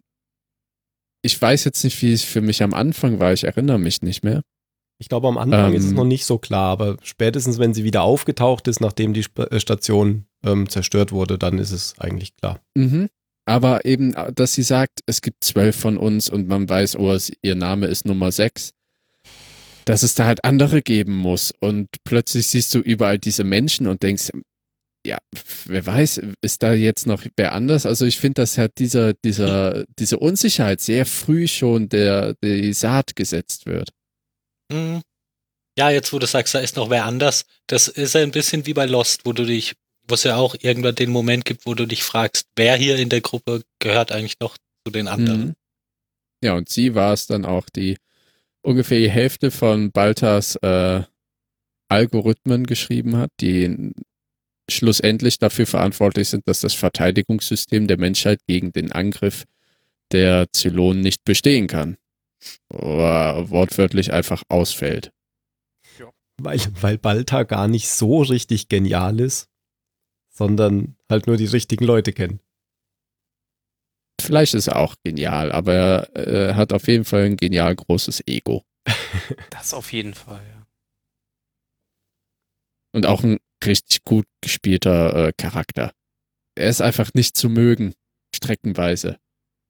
ich weiß jetzt nicht, wie es für mich am Anfang war, ich erinnere mich nicht mehr. Ich glaube, am Anfang Ähm. ist es noch nicht so klar, aber spätestens, wenn sie wieder aufgetaucht ist, nachdem die äh, Station ähm, zerstört wurde, dann ist es eigentlich klar. Mhm. Aber eben, dass sie sagt, es gibt zwölf von uns und man weiß, oh, es, ihr Name ist Nummer sechs, dass es da halt andere geben muss. Und plötzlich siehst du überall diese Menschen und denkst, ja, wer weiß, ist da jetzt noch wer anders? Also ich finde, dass halt dieser, dieser, diese Unsicherheit sehr früh schon der, die Saat gesetzt wird. Mhm. Ja, jetzt wo du sagst, da ist noch wer anders, das ist ja ein bisschen wie bei Lost, wo du dich, wo es ja auch irgendwann den Moment gibt, wo du dich fragst, wer hier in der Gruppe gehört eigentlich noch zu den anderen. Mhm. Ja, und sie war es dann auch, die ungefähr die Hälfte von Baltas äh, Algorithmen geschrieben hat, die schlussendlich dafür verantwortlich sind, dass das Verteidigungssystem der Menschheit gegen den Angriff der Zylonen nicht bestehen kann. Oder wortwörtlich einfach ausfällt. Weil, weil Balta gar nicht so richtig genial ist, sondern halt nur die richtigen Leute kennt. Vielleicht ist er auch genial, aber er äh, hat auf jeden Fall ein genial großes Ego. (laughs) Das auf jeden Fall, ja. Und auch ein richtig gut gespielter äh, Charakter. Er ist einfach nicht zu mögen, streckenweise.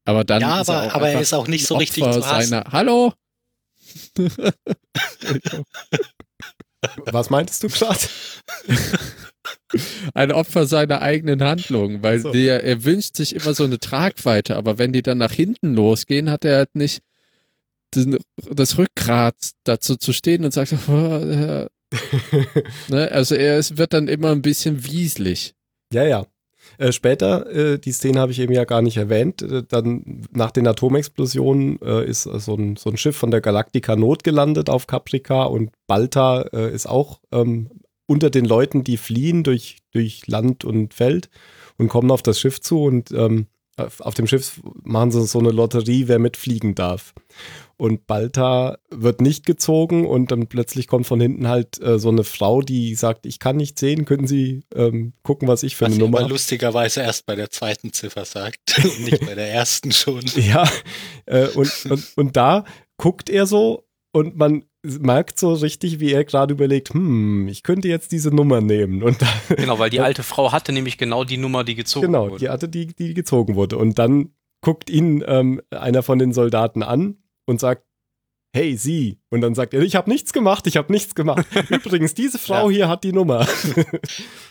Aber dann Ja, ist aber- er auch aber er ist auch nicht so ein richtig Opfer zu hassen. seiner Hallo? (laughs) (laughs) Was meintest du gerade? Ein Opfer seiner eigenen Handlung, weil So. der, er wünscht sich immer so eine Tragweite, aber wenn die dann nach hinten losgehen, hat er halt nicht den, das Rückgrat dazu zu stehen und sagt, (laughs) oh, äh, ne? also er ist, wird dann immer ein bisschen wieselig. Ja, ja. Äh, später, äh, die Szene habe ich eben ja gar nicht erwähnt, äh, dann nach den Atomexplosionen äh, ist äh, so, ein, so ein Schiff von der Galactica notgelandet auf Caprica und Balta ist auch ähm, unter den Leuten, die fliehen durch, durch Land und Feld und kommen auf das Schiff zu und ähm, auf dem Schiff machen sie so eine Lotterie, wer mitfliegen darf. Und Balta wird nicht gezogen und dann plötzlich kommt von hinten halt äh, so eine Frau, die sagt, ich kann nicht sehen, können Sie ähm, gucken, was ich für Was eine Nummer habe? lustigerweise erst bei der zweiten Ziffer sagt (laughs) und nicht bei der ersten schon. Ja, äh, und, und, und da guckt er so und man merkt so richtig, wie er gerade überlegt, hm, ich könnte jetzt diese Nummer nehmen. Und (laughs) Genau, weil die (laughs) alte Frau hatte nämlich genau die Nummer, die gezogen genau, wurde. die hatte die, die gezogen wurde. Und dann guckt ihn ähm, einer von den Soldaten an und sagt, hey, Sie. Und dann sagt er, ich habe nichts gemacht, ich habe nichts gemacht. (laughs) Übrigens, diese Frau hier hat die Nummer.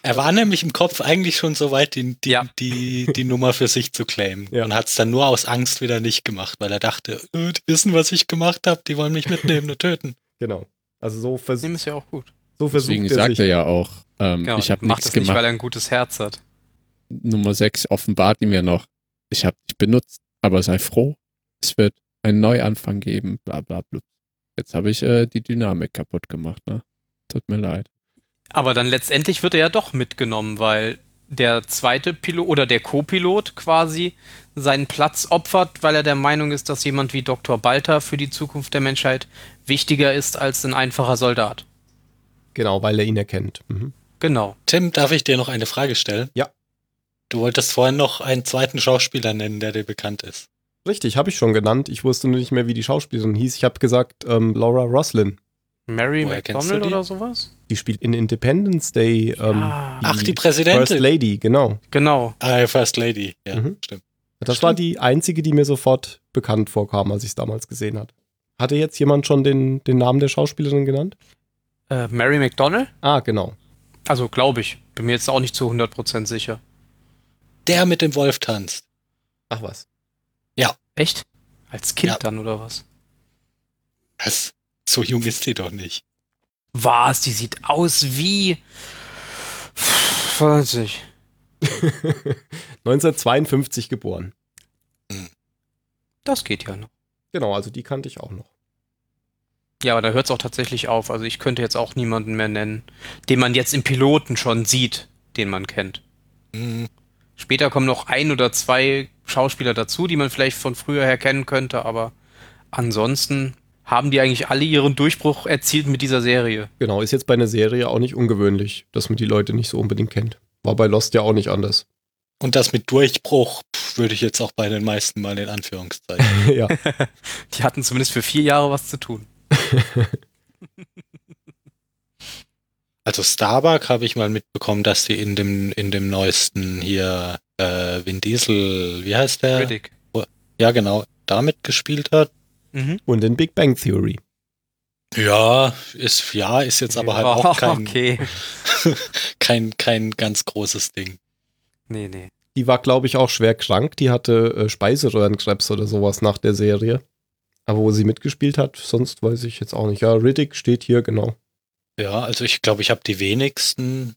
Er war nämlich im Kopf eigentlich schon so weit, die, die, Ja. die, die Nummer für sich zu claimen. Ja. Und hat es dann nur aus Angst wieder nicht gemacht, weil er dachte, äh, die wissen, was ich gemacht habe, die wollen mich mitnehmen und töten. genau. Also so, vers Dem ist ja auch gut. so versucht Deswegen er sagt sich. er ja auch, ähm, Genau, ich habe macht nichts das nicht, gemacht. weil er ein gutes Herz hat. Nummer 6 offenbart ihm ja noch, ich habe dich benutzt, aber sei froh, es wird einen Neuanfang geben, bla bla bla. Jetzt habe ich äh, die Dynamik kaputt gemacht, ne? Tut mir leid. Aber dann letztendlich wird er ja doch mitgenommen, weil der zweite Pilot oder der Co-Pilot quasi seinen Platz opfert, weil er der Meinung ist, dass jemand wie Dr. Balter für die Zukunft der Menschheit wichtiger ist als ein einfacher Soldat. Genau, weil er ihn erkennt. Mhm. Genau. Tim, darf ich dir noch eine Frage stellen? Ja. Du wolltest vorhin noch einen zweiten Schauspieler nennen, der dir bekannt ist. Richtig, habe ich schon genannt. Ich wusste nur nicht mehr, wie die Schauspielerin hieß. Ich habe gesagt, ähm, Laura Roslin. Mary Woher McDonald die? oder sowas? Die spielt in Independence Day ähm, Ja. Ach, die First Präsidentin. Lady, genau. Genau. Ah, First Lady. Ja, Mhm. stimmt. Das war die einzige, die mir sofort bekannt vorkam, als ich es damals gesehen hat. Hatte jetzt jemand schon den, den Namen der Schauspielerin genannt? Äh, Mary McDonald? Ah, genau. Also glaube ich. Bin mir jetzt auch nicht zu 100% sicher. Der mit dem Wolf tanzt. Ach was. Echt? Als Kind Ja. dann oder was? Was? So jung ist sie doch nicht. Was? Die sieht aus wie 20. 1952 (laughs) geboren. Das geht ja noch. Genau, also die kannte ich auch noch. Ja, aber da hört es auch tatsächlich auf. Also ich könnte jetzt auch niemanden mehr nennen, den man jetzt im Piloten schon sieht, den man kennt. Hm, Später kommen noch ein oder zwei Schauspieler dazu, die man vielleicht von früher her kennen könnte, aber ansonsten haben die eigentlich alle ihren Durchbruch erzielt mit dieser Serie. Genau, ist jetzt bei einer Serie auch nicht ungewöhnlich, dass man die Leute nicht so unbedingt kennt. War bei Lost ja auch nicht anders. Und das mit Durchbruch würde ich jetzt auch bei den meisten mal in Anführungszeichen. (laughs) ja. (laughs) Die hatten zumindest für vier Jahre was zu tun. (laughs) Also Starbuck habe ich mal mitbekommen, dass die in dem, in dem neuesten hier äh, Vin Diesel, wie heißt der? Riddick. Ja, genau, damit gespielt hat. Mhm. Und in Big Bang Theory. Ja, ist, ja, ist jetzt aber halt Ja, auch kein, (laughs) Okay. (laughs) kein, kein ganz großes Ding. Nee, nee. Die war, glaube ich, auch schwer krank. Die hatte äh, Speiseröhrenkrebs oder sowas nach der Serie. Aber wo sie mitgespielt hat, sonst weiß ich jetzt auch nicht. Ja, Riddick steht hier, genau. Ja, also ich glaube, ich habe die wenigsten,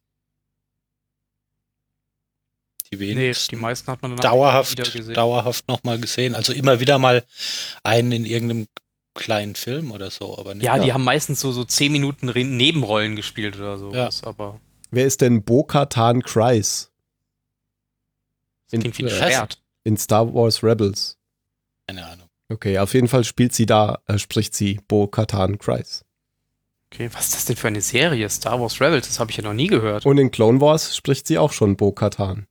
die Nee, wenigsten die meisten hat man dann dauerhaft, gesehen. dauerhaft nochmal gesehen. Also immer wieder mal einen in irgendeinem kleinen Film oder so, aber nicht. ja, die Ja. haben meistens so, so zehn Minuten Re- Nebenrollen gespielt oder sowas, aber Wer ist denn Bo-Katan Kryze in, klingt wie ein? Schwert. in Star Wars Rebels? keine Ahnung. Okay, auf jeden Fall spielt sie da, äh, spricht sie Bo-Katan Kryze. Okay, was ist das denn für eine Serie? Star Wars Rebels, das habe ich ja noch nie gehört. Und in Clone Wars spricht sie auch schon Bo-Katan.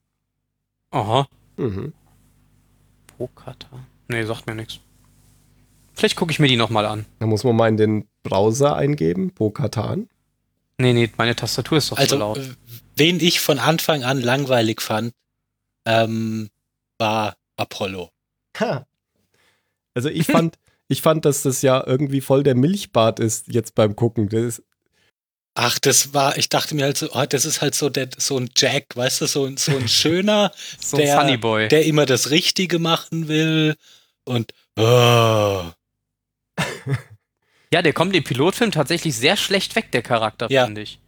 Aha. Mhm. Bo-Katan. Nee, sagt mir nichts. Vielleicht gucke ich mir die nochmal an. Da muss man mal in den Browser eingeben, Bo-Katan. Nee, nee, meine Tastatur ist doch so Also, laut. äh, wen ich von Anfang an langweilig fand, ähm, war Apollo. Ha. Also ich fand, (laughs) ich fand, dass das ja irgendwie voll der Milchbart ist jetzt beim Gucken. Das ist, Ach, das war, ich dachte mir halt so, oh, das ist halt so der, so ein Jack, weißt du, so, ein- so ein schöner, (laughs) So ein der- Funny Boy. der immer das Richtige machen will und oh, (laughs) ja, der kommt im Pilotfilm tatsächlich sehr schlecht weg, der Charakter, Ja. finde ich.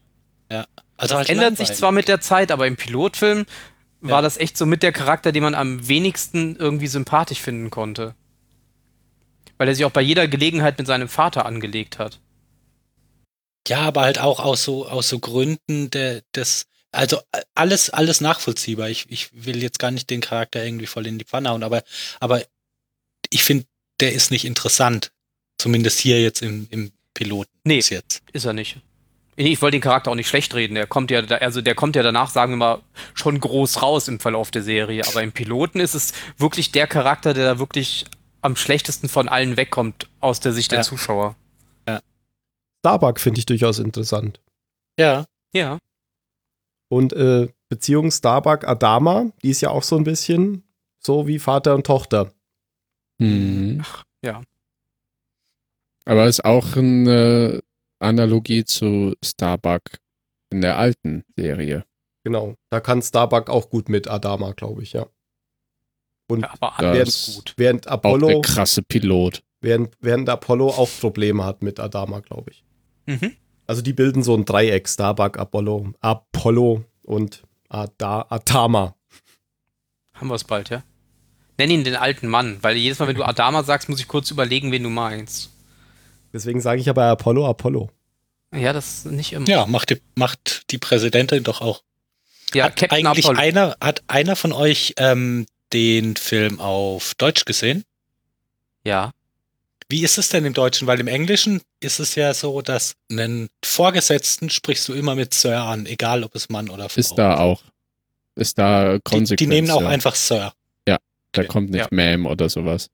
also halt Ändert sich zwar mit der Zeit, aber im Pilotfilm Ja. war das echt so mit der Charakter, den man am wenigsten irgendwie sympathisch finden konnte. Weil er sich auch bei jeder Gelegenheit mit seinem Vater angelegt hat. Ja, aber halt auch aus so, aus so Gründen der, des, also alles, alles nachvollziehbar. Ich, ich will jetzt gar nicht den Charakter irgendwie voll in die Pfanne hauen, aber, aber ich finde, der ist nicht interessant. Zumindest hier jetzt im, im Piloten. Nee. Jetzt. Ist er nicht. Ich wollte den Charakter auch nicht schlecht reden. Der kommt ja, da, also der kommt ja danach, sagen wir mal, schon groß raus im Verlauf der Serie. Aber im Piloten ist es wirklich der Charakter, der da wirklich am schlechtesten von allen wegkommt aus der Sicht der Ja. Zuschauer. Starbuck finde ich durchaus interessant. Ja. Ja. Und äh, Beziehung Starbuck-Adama, die ist ja auch so ein bisschen so wie Vater und Tochter. Mhm. ja. Aber ist auch eine Analogie zu Starbuck in der alten Serie. Genau. Da kann Starbuck auch gut mit Adama, glaube ich, ja. Und ja aber das- gut. während Auch der Apollo, krasse Pilot. während, während Apollo auch Probleme hat mit Adama, glaube ich. Mhm. Also die bilden so ein Dreieck, Starbuck, Apollo, Apollo und Ada, Atama. Haben wir es bald, ja? Nenn ihn den alten Mann, weil jedes Mal, wenn du Adama sagst, muss ich kurz überlegen, wen du meinst. Deswegen sage ich aber Apollo, Apollo. Ja, das nicht immer. Ja, macht die, macht die Präsidentin doch auch. Ja, hat Captain eigentlich Apollo. einer, hat einer von euch ähm, den Film auf Deutsch gesehen? Ja. Wie ist es denn im Deutschen? Weil im Englischen ist es ja so, dass einen Vorgesetzten sprichst du immer mit Sir an, egal ob es Mann oder Frau Ist da auch. Ist da Die, Konsequenz. die nehmen auch ja. einfach Sir. Da kommt nicht Ja. Ma'am oder sowas.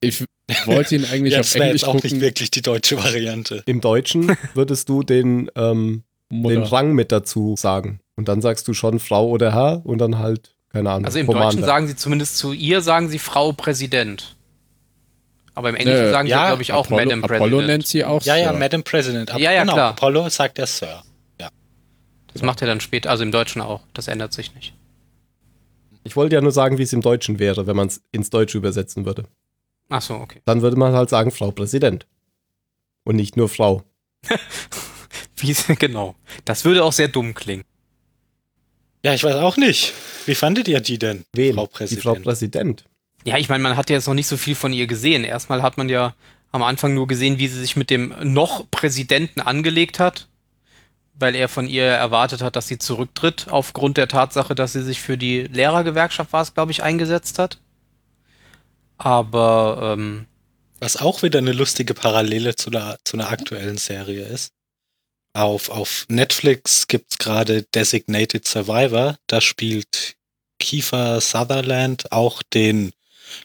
Ich (laughs) wollte ihn eigentlich Ja, auf das wäre Englisch jetzt auch nicht wirklich die deutsche Variante. Im Deutschen (laughs) würdest du den, ähm, den. Rang mit dazu sagen. Und dann sagst du schon Frau oder Herr und dann halt, keine Ahnung, Also im Commander. Deutschen sagen sie zumindest zu ihr, sagen sie Frau Präsident. Aber im Englischen Nö. sagen Ja, sie, glaube ich, auch Apollo, Madam President. Apollo nennt sie auch Ja, ja, Sir. Madam President. Ab- Ja, ja, genau, klar. Apollo sagt der Sir. Das macht er dann später, also im Deutschen auch. Das ändert sich nicht. Ich wollte ja nur sagen, wie es im Deutschen wäre, wenn man es ins Deutsche übersetzen würde. Ach so, okay. Dann würde man halt sagen Frau Präsident. Und nicht nur Frau. (laughs) Wie, genau. Das würde auch sehr dumm klingen. Ja, ich weiß auch nicht. Wie fandet ihr die denn? Wen? Frau Die Präsident. Frau Präsident. Ja, ich meine, man hat ja jetzt noch nicht so viel von ihr gesehen. Erstmal hat man ja am Anfang nur gesehen, wie sie sich mit dem noch Präsidenten angelegt hat, weil er von ihr erwartet hat, dass sie zurücktritt, aufgrund der Tatsache, dass sie sich für die Lehrergewerkschaft, war es, glaube ich, eingesetzt hat. Aber ähm, Was auch wieder eine lustige Parallele zu einer, zu einer aktuellen Serie ist. Auf, auf Netflix gibt's gerade Designated Survivor. Da spielt Kiefer Sutherland auch den,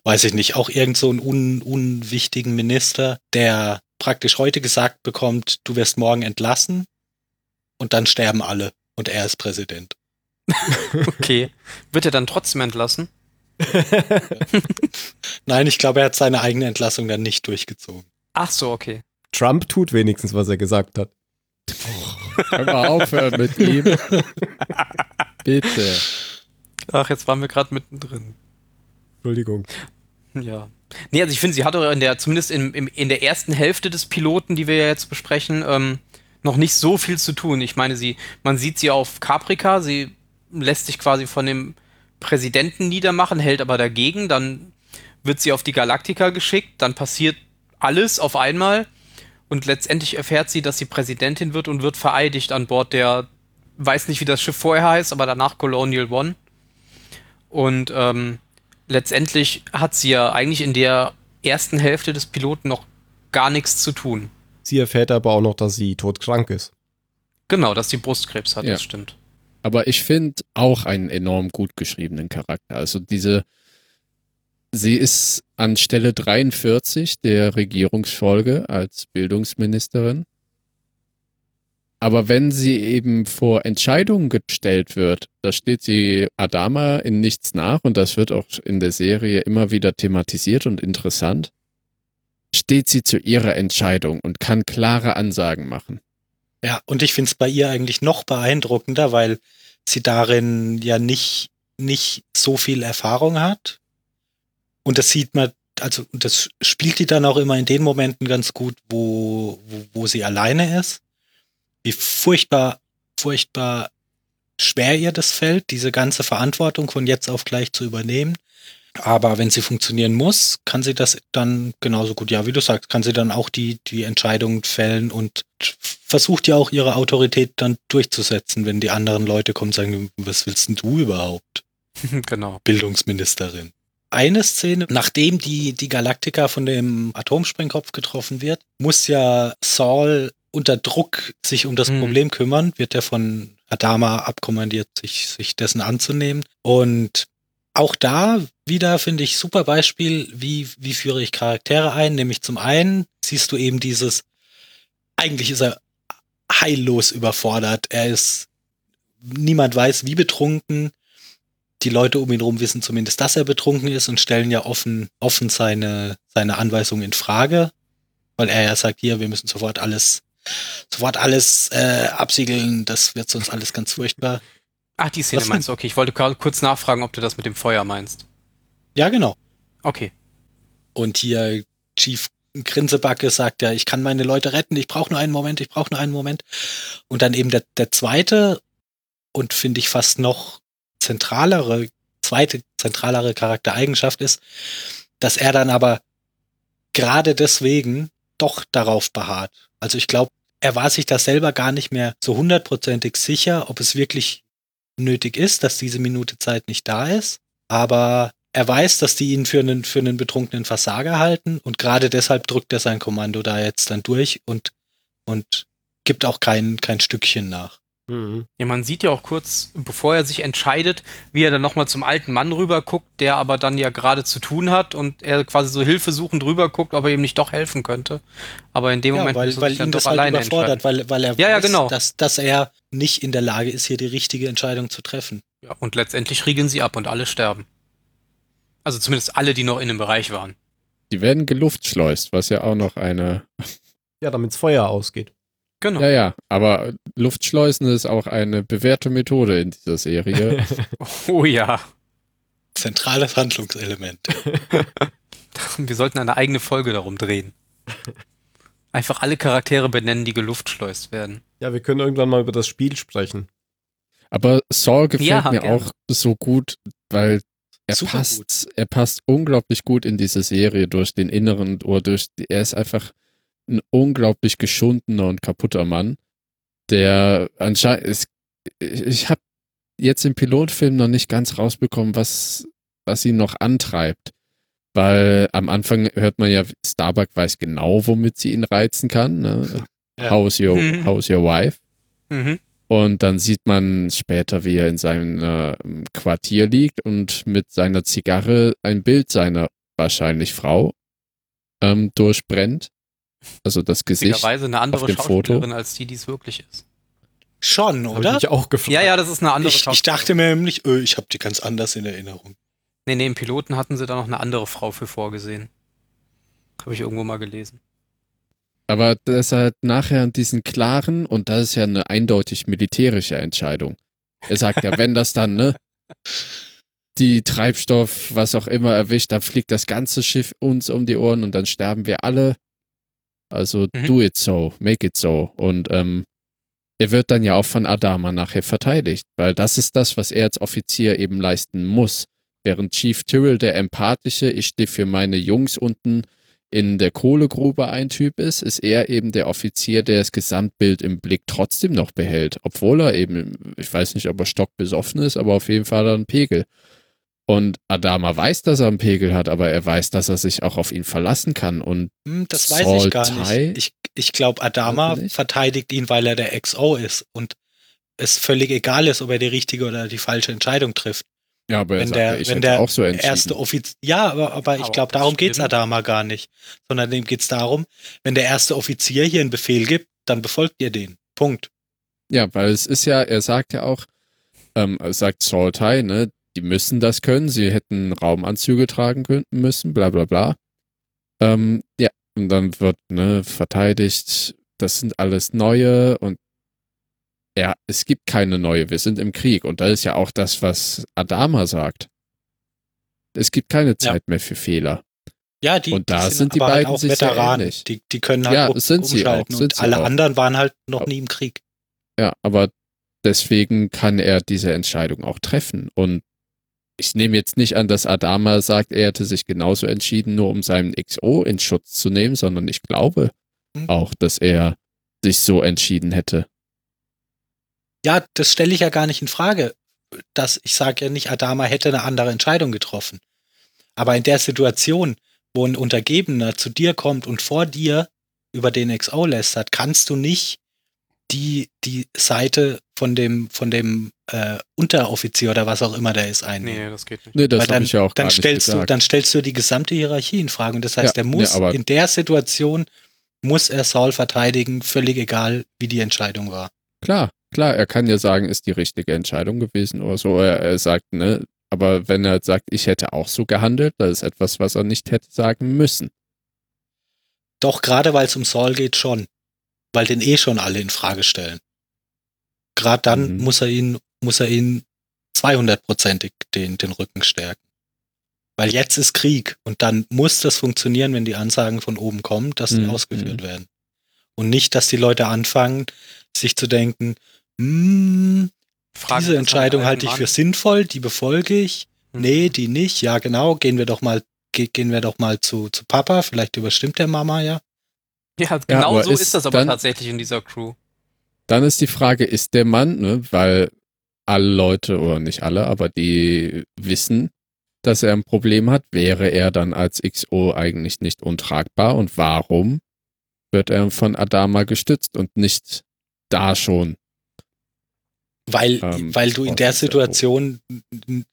weiß ich nicht, auch irgend so einen un, unwichtigen Minister, der praktisch heute gesagt bekommt, du wirst morgen entlassen und dann sterben alle und er ist Präsident. (laughs) okay. Wird er dann trotzdem entlassen? (laughs) Nein, ich glaube, er hat seine eigene Entlassung dann nicht durchgezogen. Ach so, okay. Trump tut wenigstens, was er gesagt hat. Können wir aufhören mit ihm? (laughs) Bitte. Ach, jetzt waren wir gerade mittendrin. Entschuldigung. Ja. Nee, also ich finde, sie hat auch in der, zumindest in, im, in der ersten Hälfte des Piloten, die wir ja jetzt besprechen, ähm, noch nicht so viel zu tun. Ich meine, sie, man sieht sie auf Caprica, sie lässt sich quasi von dem Präsidenten niedermachen, hält aber dagegen, dann wird sie auf die Galaktika geschickt, dann passiert alles auf einmal und letztendlich erfährt sie, dass sie Präsidentin wird und wird vereidigt an Bord der, weiß nicht, wie das Schiff vorher heißt, aber danach Colonial One. Und ähm, letztendlich hat sie ja eigentlich in der ersten Hälfte des Piloten noch gar nichts zu tun. Sie erfährt aber auch noch, dass sie todkrank ist. Genau, dass sie Brustkrebs hat, Ja. das stimmt. Aber ich finde auch einen enorm gut geschriebenen Charakter. Also diese, sie ist an Stelle 43 der Regierungsfolge als Bildungsministerin. Aber wenn sie eben vor Entscheidungen gestellt wird, da steht sie Adama in nichts nach und das wird auch in der Serie immer wieder thematisiert und interessant, steht sie zu ihrer Entscheidung und kann klare Ansagen machen. Ja, und ich finde es bei ihr eigentlich noch beeindruckender, weil sie darin ja nicht, nicht so viel Erfahrung hat. Und das sieht man, also das spielt die dann auch immer in den Momenten ganz gut, wo, wo, wo sie alleine ist. Wie furchtbar, furchtbar schwer ihr das fällt, diese ganze Verantwortung von jetzt auf gleich zu übernehmen. Aber wenn sie funktionieren muss, kann sie das dann genauso gut, ja, wie du sagst, kann sie dann auch die, die Entscheidungen fällen und versucht ja auch ihre Autorität dann durchzusetzen, wenn die anderen Leute kommen und sagen, was willst denn du überhaupt, (laughs) genau. Bildungsministerin? Eine Szene, nachdem die, die Galaktika von dem Atomsprengkopf getroffen wird, muss ja Saul unter Druck sich um das Mhm. Problem kümmern, wird er von Adama abkommandiert, sich, sich dessen anzunehmen. Und auch da wieder finde ich super Beispiel, wie, wie führe ich Charaktere ein. Nämlich zum einen siehst du eben dieses, eigentlich ist er heillos überfordert. Er ist, niemand weiß, wie betrunken. Die Leute um ihn rum wissen zumindest, dass er betrunken ist und stellen ja offen, offen seine, seine Anweisungen in Frage. Weil er ja sagt, hier, wir müssen sofort alles, sofort alles äh, absiegeln. Das wird sonst alles ganz furchtbar. Ach, die Szene Was meinst du? Okay, ich wollte kurz nachfragen, ob du das mit dem Feuer meinst. Ja, genau. Okay. Und hier Chief Grinsebacke sagt ja, ich kann meine Leute retten, ich brauche nur einen Moment, ich brauche nur einen Moment. Und dann eben der, der zweite und finde ich fast noch zentralere, zweite zentralere Charaktereigenschaft ist, dass er dann aber gerade deswegen doch darauf beharrt. Also ich glaube, er war sich da selber gar nicht mehr so hundertprozentig sicher, ob es wirklich nötig ist, dass diese Minute Zeit nicht da ist. Aber er weiß, dass die ihn für einen, für einen betrunkenen Versager halten und gerade deshalb drückt er sein Kommando da jetzt dann durch und, und gibt auch kein, kein Stückchen nach. Mhm. Ja, man sieht ja auch kurz, bevor er sich entscheidet, wie er dann nochmal zum alten Mann rüber guckt, der aber dann ja gerade zu tun hat und er quasi so hilfesuchend rüber guckt, ob er ihm nicht doch helfen könnte. Aber in dem Ja, Moment weil, er weil sich dann ihn doch das halt alleine überfordert, entscheiden. weil, weil er Ja, ja, weiß, genau. dass, dass er nicht in der Lage ist, hier die richtige Entscheidung zu treffen. Ja, und letztendlich riegeln sie ab und alle sterben. Also zumindest alle, die noch in dem Bereich waren. Die werden geluftschleust, was ja auch noch eine. Ja, damit's Feuer ausgeht. Genau. Ja, ja, aber Luftschleusen ist auch eine bewährte Methode in dieser Serie. (laughs) Oh ja. Zentrales Handlungselement. (laughs) Wir sollten eine eigene Folge darum drehen. Einfach alle Charaktere benennen, die geluftschleust werden. Ja, wir können irgendwann mal über das Spiel sprechen. aber Saul gefällt Ja, mir gerne. auch so gut, weil er Super passt, er passt unglaublich gut in diese Serie durch den inneren Ohr, durch, die- er ist einfach ein unglaublich geschundener und kaputter Mann, der anscheinend ist, ich, ich habe jetzt im Pilotfilm noch nicht ganz rausbekommen, was, was ihn noch antreibt. Weil am Anfang hört man ja, Starbuck weiß genau, womit sie ihn reizen kann. Ne? Ja. How's, your, Mhm. how's your wife? Mhm. Und dann sieht man später, wie er in seinem äh, Quartier liegt und mit seiner Zigarre ein Bild seiner wahrscheinlich Frau ähm, durchbrennt. Also das Gesicht. Witzigerweise eine andere auf dem Foto. Schauspielerin als die, die es wirklich ist. Schon, Habe ich oder? mich auch gefragt. Ja, ja, das ist eine andere Ich, ich dachte mir nämlich, öh, ich habe die ganz anders in Erinnerung. Nee, nee, im Piloten hatten sie da noch eine andere Frau für vorgesehen. Habe ich irgendwo mal gelesen. Aber das hat nachher diesen klaren, und das ist ja eine eindeutig militärische Entscheidung. Er sagt ja, wenn das dann, ne, die Treibstoff, was auch immer erwischt, dann fliegt das ganze Schiff uns um die Ohren und dann sterben wir alle. Also Mhm. do it so, make it so. Und ähm, er wird dann ja auch von Adama nachher verteidigt, weil das ist das, was er als Offizier eben leisten muss. Während Chief Tyrrell der empathische, ich stehe für meine Jungs unten in der Kohlegrube ein Typ ist, ist er eben der Offizier, der das Gesamtbild im Blick trotzdem noch behält. Obwohl er eben, ich weiß nicht, ob er stockbesoffen ist, aber auf jeden Fall hat er einen Pegel. Und Adama weiß, dass er einen Pegel hat, aber er weiß, dass er sich auch auf ihn verlassen kann. Und Hm, das weiß Saul ich gar nicht. Ich, ich glaube, Adama verteidigt ihn, weil er der XO ist und es völlig egal ist, ob er die richtige oder die falsche Entscheidung trifft. ja, aber er Wenn sagt, der- ich wenn hätte der auch so. Erste Offizier. Ja, aber, aber ich glaube, darum geht's stimmt. Adama gar nicht. Sondern dem geht's darum, wenn der erste Offizier hier einen Befehl gibt, dann befolgt ihr den. Punkt. Ja, weil es ist ja, er sagt ja auch, ähm, er sagt Saul Tai, ne, die müssen das können, sie hätten Raumanzüge tragen können, müssen, bla bla bla. Ähm, ja, und dann wird, ne, verteidigt, das sind alles neue und ja, es gibt keine neue, wir sind im Krieg und das ist ja auch das, was Adama sagt. Es gibt keine Zeit mehr für Fehler. Ja, die, Und da die sind die aber beiden halt auch sich Veteranen. ähnlich. Die, die können halt Ja, um- sind sie auch, sind und sie alle auch. anderen waren halt noch nie im Krieg. Ja, aber deswegen kann er diese Entscheidung auch treffen. Und ich nehme jetzt nicht an, dass Adama sagt, er hätte sich genauso entschieden, nur um seinen XO in Schutz zu nehmen, sondern ich glaube Hm. auch, dass er sich so entschieden hätte. Ja, das stelle ich ja gar nicht in Frage. Dass ich sage ja nicht, Adama hätte eine andere Entscheidung getroffen. Aber in der Situation, wo ein Untergebener zu dir kommt und vor dir über den XO lästert, kannst du nicht die, die Seite von dem, von dem äh, Unteroffizier oder was auch immer der ist einnehmen. Nee, das geht nicht. Nee, das habe dann, ich ja auch dann gar nicht stellst du, gesagt. dann stellst du die gesamte Hierarchie in Frage. Und das heißt, Ja, er muss nee, aber- in der Situation muss er Saul verteidigen, völlig egal, wie die Entscheidung war. Klar, klar, er kann ja sagen, ist die richtige Entscheidung gewesen oder so. Er, er sagt, ne, aber wenn er sagt, ich hätte auch so gehandelt, das ist etwas, was er nicht hätte sagen müssen. Doch gerade weil es um Saul geht, schon. Weil den eh schon alle in Frage stellen. Gerade dann Mhm. muss er ihn, muss er ihn 200-prozentig den, den Rücken stärken. Weil jetzt ist Krieg und dann muss das funktionieren, wenn die Ansagen von oben kommen, dass die Mhm. ausgeführt werden. Und nicht, dass die Leute anfangen, sich zu denken, hm, Frage diese Entscheidung halte ich für sinnvoll, die befolge ich. Mann. Nee, die nicht. Ja, genau. Gehen wir doch mal, ge gehen wir doch mal zu, zu Papa. Vielleicht überstimmt der Mama ja. Ja, genau aber so ist ist das aber dann- tatsächlich in dieser Crew. Dann ist die Frage, ist der Mann, ne, weil alle Leute, oder nicht alle, aber die wissen, dass er ein Problem hat, wäre er dann als XO eigentlich nicht untragbar und warum wird er von Adama gestützt und nicht da schon? Weil, Ähm, weil du in der Prozess der Situation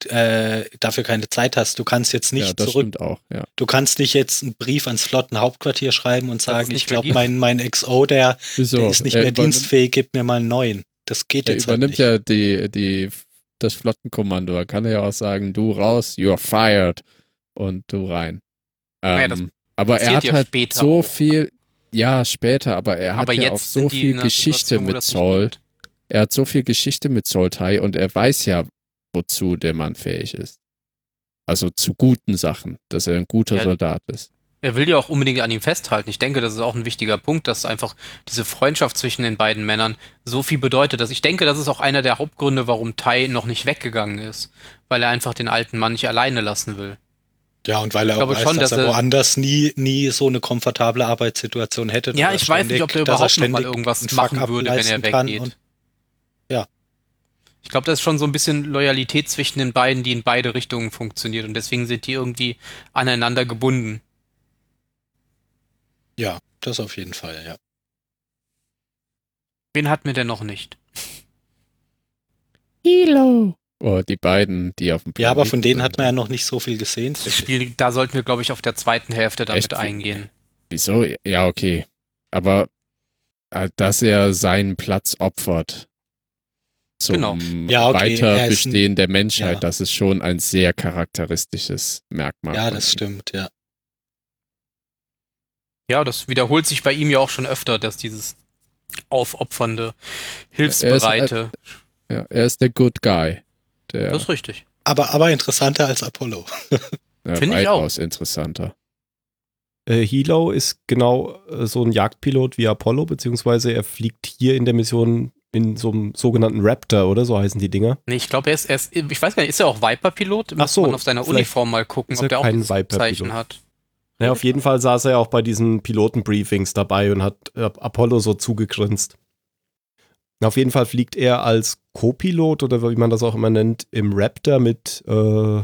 äh, dafür keine Zeit hast. Du kannst jetzt nicht ja, das zurück, stimmt auch, ja. du kannst nicht jetzt einen Brief ans Flottenhauptquartier schreiben und sagen, nicht ich glaube, mein, mein XO, der, der ist nicht er mehr dienstfähig, gib mir mal einen neuen. Das geht Er jetzt halt übernimmt nicht. ja die, die, das Flottenkommando. Da kann er ja auch sagen, du raus, you're fired und du rein. Naja, Ähm, das aber er hat ja halt später so viel, ja, später, aber er hat Aber ja auch so viel Geschichte mit nicht Saul. geht. Er hat so viel Geschichte mit Soltai und er weiß ja, wozu der Mann fähig ist. Also zu guten Sachen, dass er ein guter Ja, Soldat ist. Er will ja auch unbedingt an ihm festhalten. Ich denke, das ist auch ein wichtiger Punkt, dass einfach diese Freundschaft zwischen den beiden Männern so viel bedeutet. Dass ich denke, das ist auch einer der Hauptgründe, warum Tai noch nicht weggegangen ist. Weil er einfach den alten Mann nicht alleine lassen will. Ja, und weil er auch weiß, schon, dass, dass er er- woanders nie, nie so eine komfortable Arbeitssituation hätte. Ja, ich weiß nicht, ob er ständig- überhaupt noch mal ständig irgendwas machen würde, wenn er weggeht. Ich glaube, da ist schon so ein bisschen Loyalität zwischen den beiden, die in beide Richtungen funktioniert. Und deswegen sind die irgendwie aneinander gebunden. Ja, das auf jeden Fall, ja. Wen hatten wir denn noch nicht? Hilo! Oh, die beiden, die auf dem Ja, aber Planeten von denen sind. hat man ja noch nicht so viel gesehen. Das Spiel, da sollten wir, glaube ich, auf der zweiten Hälfte damit Echt? eingehen. Wieso? Ja, okay. Aber äh, dass er seinen Platz opfert zum Genau. Ja, okay, er ist Weiterbestehen der Menschheit, ja. das ist schon ein sehr charakteristisches Merkmal. Ja, das stimmt, ja. Ja, das wiederholt sich bei ihm ja auch schon öfter, dass dieses aufopfernde, Er hilfsbereite. Ja, er ist der Good Guy. Der das ist richtig. Aber, aber interessanter als Apollo. (laughs) äh, Finde ich auch. weitaus interessanter. Äh, Hilo ist genau äh, so ein Jagdpilot wie Apollo, beziehungsweise er fliegt hier in der Mission in so einem sogenannten Raptor, oder? So heißen die Dinger. Nee, ich glaube, er ist, er ist, ich weiß gar nicht, ist er auch Viper-Pilot? Muss so, man auf seiner Uniform mal gucken, ob er der auch Viper-Pilot. Zeichen hat. Naja, auf jeden Fall saß er auch bei diesen Pilotenbriefings dabei und hat äh, Apollo so zugegrinst. Auf jeden Fall fliegt er als Co-Pilot oder wie man das auch immer nennt, im Raptor mit äh,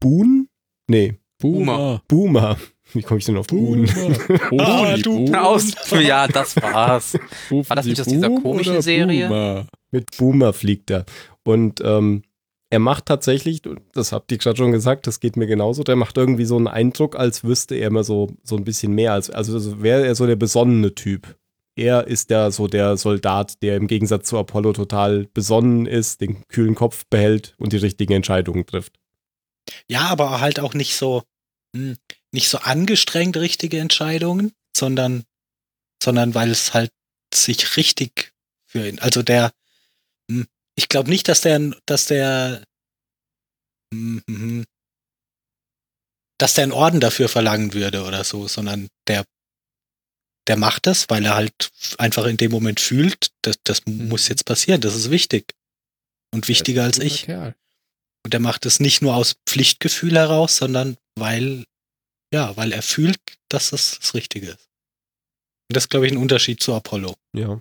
Boon? Nee, Boomer. Boomer. Wie komme ich denn auf? (laughs) Ah, die du Boomer. Aus, ja, das war's. Rufen War das nicht aus dieser komischen Serie? Boomer? Mit Boomer fliegt er. Und ähm, er macht tatsächlich, das habt ihr gerade schon gesagt, das geht mir genauso, der macht irgendwie so einen Eindruck, als wüsste er immer so, so ein bisschen mehr. Als, also wäre er so der besonnene Typ. Er ist der so der Soldat, der im Gegensatz zu Apollo total besonnen ist, den kühlen Kopf behält und die richtigen Entscheidungen trifft. Ja, aber halt auch nicht so, hm, nicht so angestrengt richtige Entscheidungen, sondern, sondern weil es halt sich richtig für ihn, also der, hm, ich glaube nicht, dass der, dass der, hm, hm, dass der einen Orden dafür verlangen würde oder so, sondern der, der macht das, weil er halt einfach in dem Moment fühlt, das, das Mhm. muss jetzt passieren, das ist wichtig. Und wichtiger als ich. Kerl. Und er macht es nicht nur aus Pflichtgefühl heraus, sondern weil, ja, weil er fühlt, dass es das Richtige ist. Und das ist, glaube ich, ein Unterschied zu Apollo. Ja.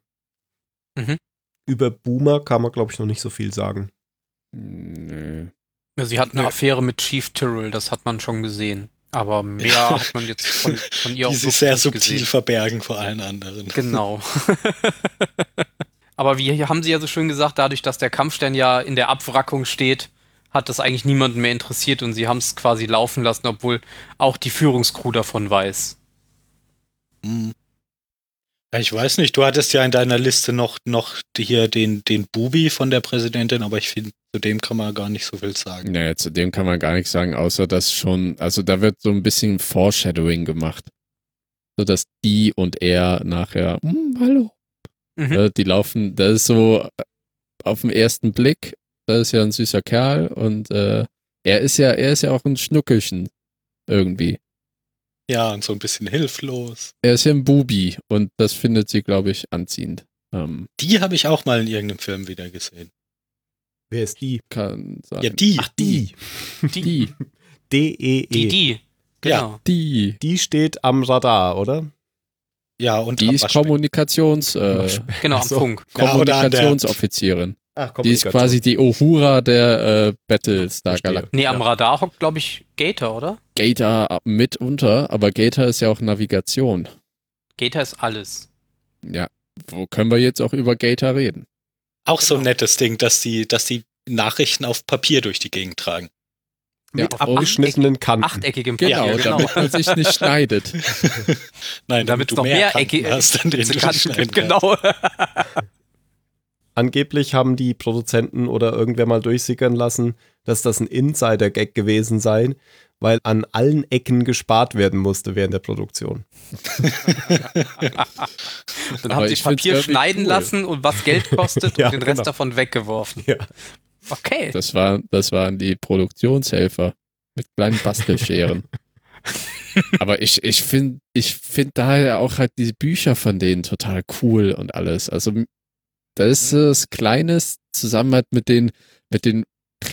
Mhm. Über Boomer kann man, glaube ich, noch nicht so viel sagen. Nö. Ja, Sie hat eine Nö. Affäre mit Chief Tyrrell, das hat man schon gesehen. Aber mehr hat man jetzt von, von ihr (laughs) auch Die sie wirklich sehr nicht subtil gesehen. verbergen vor allen anderen. Genau. (laughs) Aber wie haben Sie ja so schön gesagt, dadurch, dass der Kampfstern ja in der Abwrackung steht, hat das eigentlich niemanden mehr interessiert und Sie haben es quasi laufen lassen, obwohl auch die Führungskrew davon weiß. Hm. Ja, ich weiß nicht, du hattest ja in deiner Liste noch, noch hier den, den Bubi von der Präsidentin, aber ich finde, zu dem kann man gar nicht so viel sagen. Naja, zu dem kann man gar nichts sagen, außer dass schon, also da wird so ein bisschen Foreshadowing gemacht. So dass die und er nachher, hm, hallo. Mhm. Äh, die laufen, das ist so äh, auf den ersten Blick, das ist ja ein süßer Kerl und äh, er ist ja, er ist ja auch ein Schnuckelchen irgendwie. Ja, und so ein bisschen hilflos. Er ist ja ein Bubi und das findet sie, glaube ich, anziehend. Ähm, Die habe ich auch mal in irgendeinem Film wieder gesehen. Wer ist die? kann sein. Ja, die. Ach, die. die, D-E-E. (laughs) Die, die. Genau. die, Die steht am Radar, oder? Ja, und die ist. Kommunikations, äh, Genau, am. Funk. Ja, Kommunikationsoffizierin. Ach, Die ist quasi die Uhura der äh, Battlestar. Galactica. Nee, am Radar hockt, glaube ich, Gator, oder? Gator mitunter, aber Gator ist ja auch Navigation. Gator ist alles. Ja, wo können wir jetzt auch über Gator reden? Auch so ein Genau. nettes Ding, dass die, dass die Nachrichten auf Papier durch die Gegend tragen. mit Ja, abgeschnittenen Kanten. Achteckigem Genau, Papier, damit man sich nicht (laughs) schneidet. Nein, Damit damit, es du noch mehr, Ecke- hast, an denen du Kanten genau. (laughs) Angeblich haben die Produzenten oder irgendwer mal durchsickern lassen, dass das ein Insider-Gag gewesen sei, weil an allen Ecken gespart werden musste während der Produktion. (laughs) Dann haben sie Papier schneiden cool. lassen und was Geld (laughs) kostet Ja, und den Rest genau. davon weggeworfen. Ja. Okay. Das, war, das waren die Produktionshelfer mit kleinen Bastelscheren. (laughs) Aber ich, ich finde ich find daher auch halt diese Bücher von denen total cool und alles. Also das ist das Kleines zusammen halt mit den, mit den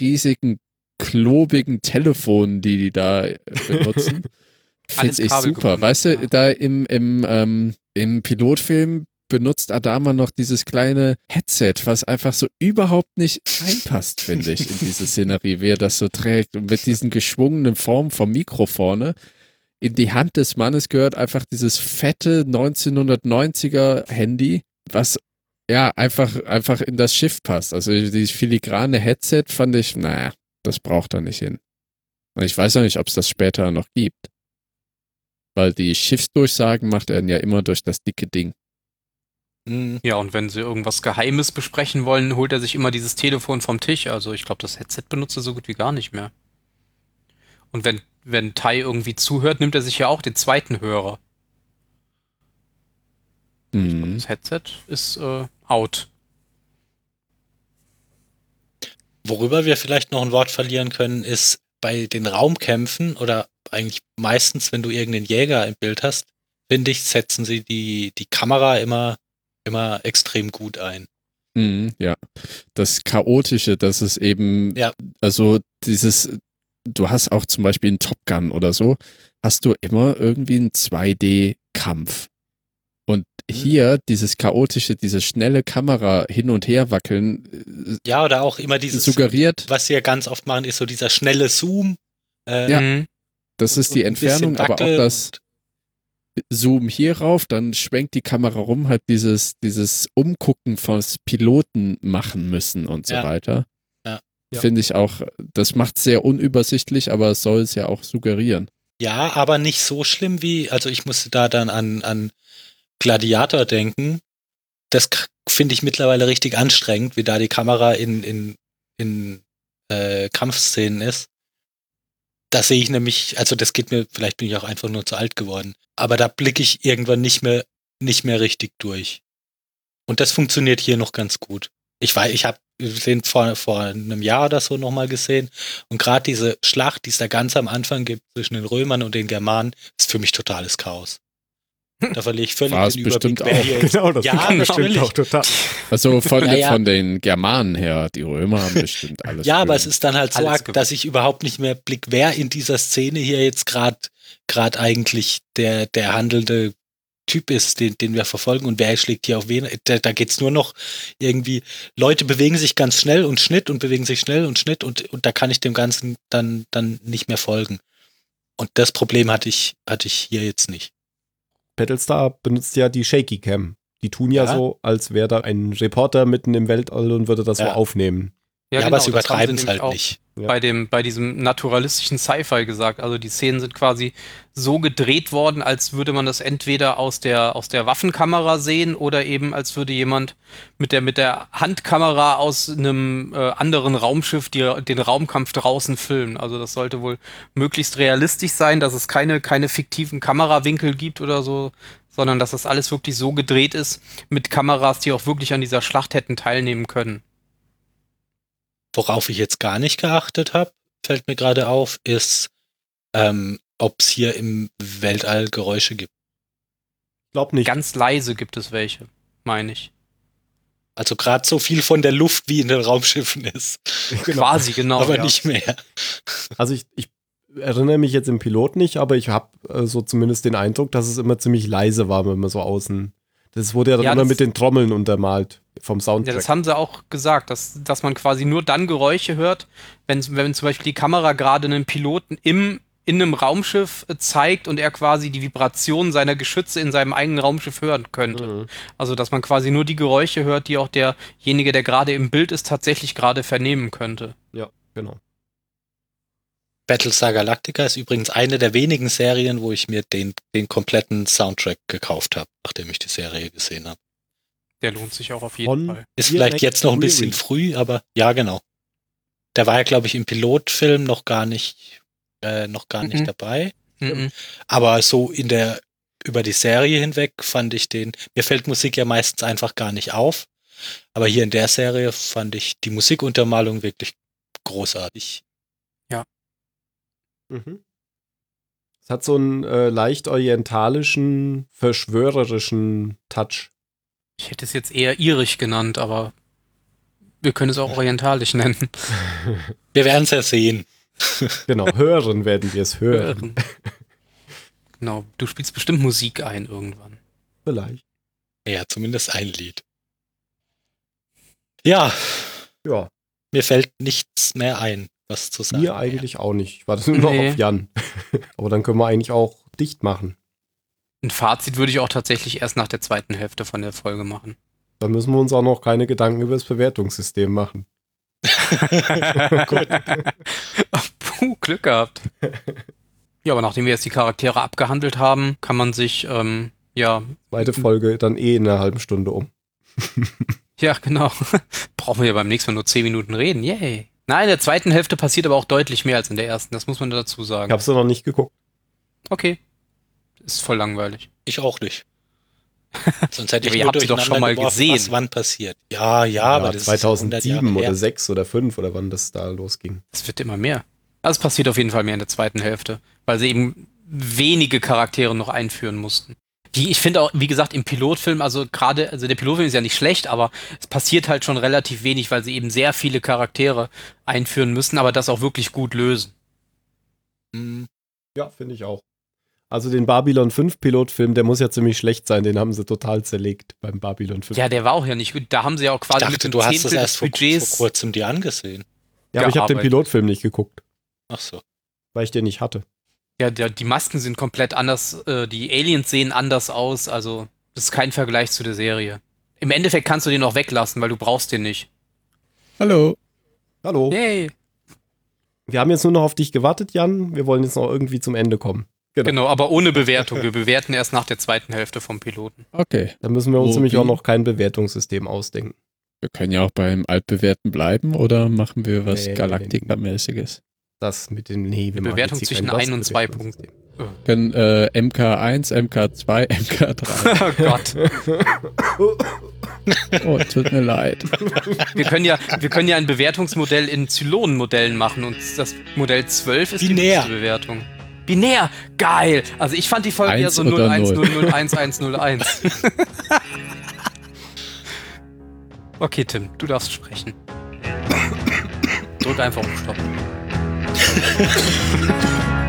riesigen, klobigen Telefonen, die die da äh, benutzen. (laughs) Finde ich super. Weißt du, da im, im, ähm, im Pilotfilm benutzt Adama noch dieses kleine Headset, was einfach so überhaupt nicht reinpasst, finde ich, in diese (laughs) Szenerie, wie er das so trägt. Und mit diesen geschwungenen Formen vom Mikro vorne. In die Hand des Mannes gehört einfach dieses fette 1990er Handy, was ja einfach, einfach in das Schiff passt. Also dieses filigrane Headset fand ich, naja, das braucht er nicht hin. Und ich weiß auch nicht, ob es das später noch gibt. Weil die Schiffsdurchsagen macht er ja immer durch das dicke Ding. Hm, Ja, und wenn sie irgendwas Geheimes besprechen wollen, holt er sich immer dieses Telefon vom Tisch. Also ich glaube, das Headset benutzt er so gut wie gar nicht mehr. Und wenn, wenn Tai irgendwie zuhört, nimmt er sich ja auch den zweiten Hörer. Mhm. Das Headset ist äh, out. Worüber wir vielleicht noch ein Wort verlieren können, ist bei den Raumkämpfen oder eigentlich meistens, wenn du irgendeinen Jäger im Bild hast, finde ich, setzen sie die, die Kamera immer, immer extrem gut ein. Mhm, ja. Das Chaotische, das ist eben, Ja. also dieses, du hast auch zum Beispiel in Top Gun oder so, hast du immer irgendwie einen 2D-Kampf. Und hier dieses chaotische, dieses schnelle Kamera hin und her wackeln, Ja, oder auch immer äh, dieses, suggeriert, was sie ja ganz oft machen, ist so dieser schnelle Zoom. Äh, Ja. Mhm. das ist die Entfernung, aber auch das Zoom hier rauf, dann schwenkt die Kamera rum, halt dieses, dieses Umgucken vom Piloten machen müssen und so Ja. weiter. Ja. Ja. Finde ich auch, das macht sehr unübersichtlich, aber es soll es ja auch suggerieren. Ja, aber nicht so schlimm wie, also ich musste da dann an, an Gladiator denken. Das finde ich mittlerweile richtig anstrengend, wie da die Kamera in, in, in äh, Kampfszenen ist. Da sehe ich nämlich, also das geht mir, vielleicht bin ich auch einfach nur zu alt geworden, aber da blicke ich irgendwann nicht mehr, nicht mehr richtig durch. Und das funktioniert hier noch ganz gut. Ich weiß, ich habe den vor, vor einem Jahr oder so nochmal gesehen und gerade diese Schlacht, die es da ganz am Anfang gibt zwischen den Römern und den Germanen, ist für mich totales Chaos. Da verliere ich völlig War es den Überblick, bestimmt wer auch. (laughs) Genau, das Ja, kann bestimmt auch total. Also von, Ja, den, ja. von den Germanen her, die Römer haben bestimmt alles. Ja, aber es ist dann halt so arg, dass ich überhaupt nicht mehr blick, wer in dieser Szene hier jetzt gerade gerade eigentlich der der handelnde Typ ist, den, den wir verfolgen und wer schlägt hier auf wen. Da, da geht's nur noch irgendwie, Leute bewegen sich ganz schnell und Schnitt und bewegen sich schnell und Schnitt und, und da kann ich dem Ganzen dann, dann nicht mehr folgen. Und das Problem hatte ich, hatte ich hier jetzt nicht. Battlestar benutzt ja die Shaky Cam. Die tun ja, Ja. so, als wäre da ein Reporter mitten im Weltall und würde das so Ja. aufnehmen. Ja, genau, aber sie das haben übertreiben es nämlich halt auch nicht. Bei, dem, bei diesem naturalistischen Sci-Fi gesagt. Also die Szenen sind quasi so gedreht worden, als würde man das entweder aus der, aus der Waffenkamera sehen oder eben als würde jemand mit der, mit der Handkamera aus einem äh, anderen Raumschiff die, den Raumkampf draußen filmen. Also das sollte wohl möglichst realistisch sein, dass es keine, keine fiktiven Kamerawinkel gibt oder so, sondern dass das alles wirklich so gedreht ist mit Kameras, die auch wirklich an dieser Schlacht hätten teilnehmen können. Worauf ich jetzt gar nicht geachtet habe, fällt mir gerade auf, ist, ähm, ob es hier im Weltall Geräusche gibt. Glaub nicht. Ganz leise gibt es welche, meine ich. Also gerade so viel von der Luft wie in den Raumschiffen ist, (laughs) Quasi, genau. aber ja. nicht mehr. Also ich, ich erinnere mich jetzt im Pilot nicht, aber ich habe äh, so zumindest den Eindruck, dass es immer ziemlich leise war, wenn man so außen. Das wurde ja dann Ja, immer mit den Trommeln untermalt vom Ja, Soundtrack. das haben sie auch gesagt, dass, dass man quasi nur dann Geräusche hört, wenn, wenn zum Beispiel die Kamera gerade einen Piloten im, in einem Raumschiff äh, zeigt und er quasi die Vibration seiner Geschütze in seinem eigenen Raumschiff hören könnte. Mhm. Also, dass man quasi nur die Geräusche hört, die auch derjenige, der gerade im Bild ist, tatsächlich gerade vernehmen könnte. Ja, genau. Battlestar Galactica ist übrigens eine der wenigen Serien, wo ich mir den, den kompletten Soundtrack gekauft habe, nachdem ich die Serie gesehen habe. Der lohnt sich auch auf jeden Von- Fall. Ist vielleicht jetzt noch ein bisschen früh, aber ja, genau. Der war ja, glaube ich, im Pilotfilm noch gar nicht, äh, noch gar nicht Mhm. dabei. Mhm. Aber so in der, über die Serie hinweg fand ich den, mir fällt Musik ja meistens einfach gar nicht auf. Aber hier in der Serie fand ich die Musikuntermalung wirklich großartig. Mhm. Es hat so einen äh, leicht orientalischen, verschwörerischen Touch. Ich hätte es jetzt eher irisch genannt, aber wir können es auch orientalisch nennen. (laughs) Wir werden es ja sehen. (laughs) Genau, hören werden wir es hören. genau, du spielst bestimmt Musik ein irgendwann. Vielleicht. Ja, zumindest ein Lied. Ja, Ja, mir fällt nichts mehr ein, was zu sagen. mir eigentlich auch nicht. Ich warte nur noch Nee. auf Jan. (laughs) Aber dann können wir eigentlich auch dicht machen. Ein Fazit würde ich auch tatsächlich erst nach der zweiten Hälfte von der Folge machen. Dann müssen wir uns auch noch keine Gedanken über das Bewertungssystem machen. Gut. (laughs) Puh, Glück gehabt. Ja, aber nachdem wir jetzt die Charaktere abgehandelt haben, kann man sich, ähm, ja, Zweite Folge dann eh in einer halben Stunde um. (laughs) ja, genau. (laughs) Brauchen wir ja beim nächsten Mal nur 10 Minuten reden. Yay. Nein, in der zweiten Hälfte passiert aber auch deutlich mehr als in der ersten. Das muss man dazu Ich sagen. hab's noch nicht geguckt. Okay. Ist voll langweilig. Ich auch nicht. (laughs) Sonst hätte Ja, ich ihr nur habt sie doch schon mal geworfen, gesehen. Was wann passiert. Ja, ja, aber das ist 2007 100 Jahre oder her. 6 oder 5 oder wann das da losging. Es wird immer mehr. Also es passiert auf jeden Fall mehr in der zweiten Hälfte, weil sie eben wenige Charaktere noch einführen mussten. Die, ich finde auch, wie gesagt, im Pilotfilm, also gerade, also der Pilotfilm ist ja nicht schlecht, aber es passiert halt schon relativ wenig, weil sie eben sehr viele Charaktere einführen müssen, aber das auch wirklich gut lösen. Hm, Ja, finde ich auch. Also den Babylon 5 Pilotfilm, der muss ja ziemlich schlecht sein, den haben sie total zerlegt beim Babylon 5. Ja, der war auch ja nicht gut. Da haben sie ja auch Ich quasi mit dachte, dem du hast Zehntel erst des vor, Budgets. vor kurzem dir angesehen. ja aber ich habe den. Pilotfilm nicht geguckt, Ach so. weil ich den nicht hatte. Ja, der, die Masken sind komplett anders, äh, die Aliens sehen anders aus, also das ist kein Vergleich zu der Serie. Im Endeffekt kannst du den auch weglassen, weil du brauchst den nicht. Hallo. Hallo. Yay! Wir haben jetzt nur noch auf dich gewartet, Jan. Wir wollen jetzt noch irgendwie zum Ende kommen. Genau. Genau, aber ohne Bewertung. Wir bewerten erst nach der zweiten Hälfte vom Piloten. Okay. Da müssen wir uns Wo, nämlich wie? auch noch kein Bewertungssystem ausdenken. Wir können ja auch beim Altbewährten bleiben oder machen wir was Nee, Galaktika-mäßiges? Das mit den, nee, wir Bewertung zwischen kein ein und zwei Bewertungssystem. Wir können äh, MK1, MK2, MK3. Oh Gott. (laughs) Oh, tut mir leid. Wir können ja, wir können ja ein Bewertungsmodell in Zylonenmodellen machen und das Modell 12 ist Binär. die nächste Bewertung. Binär! Geil! Also ich fand die Folge ja Eins so oder 010011101. (laughs) okay, Tim, du darfst sprechen. Drück einfach auf Stopp. (laughs)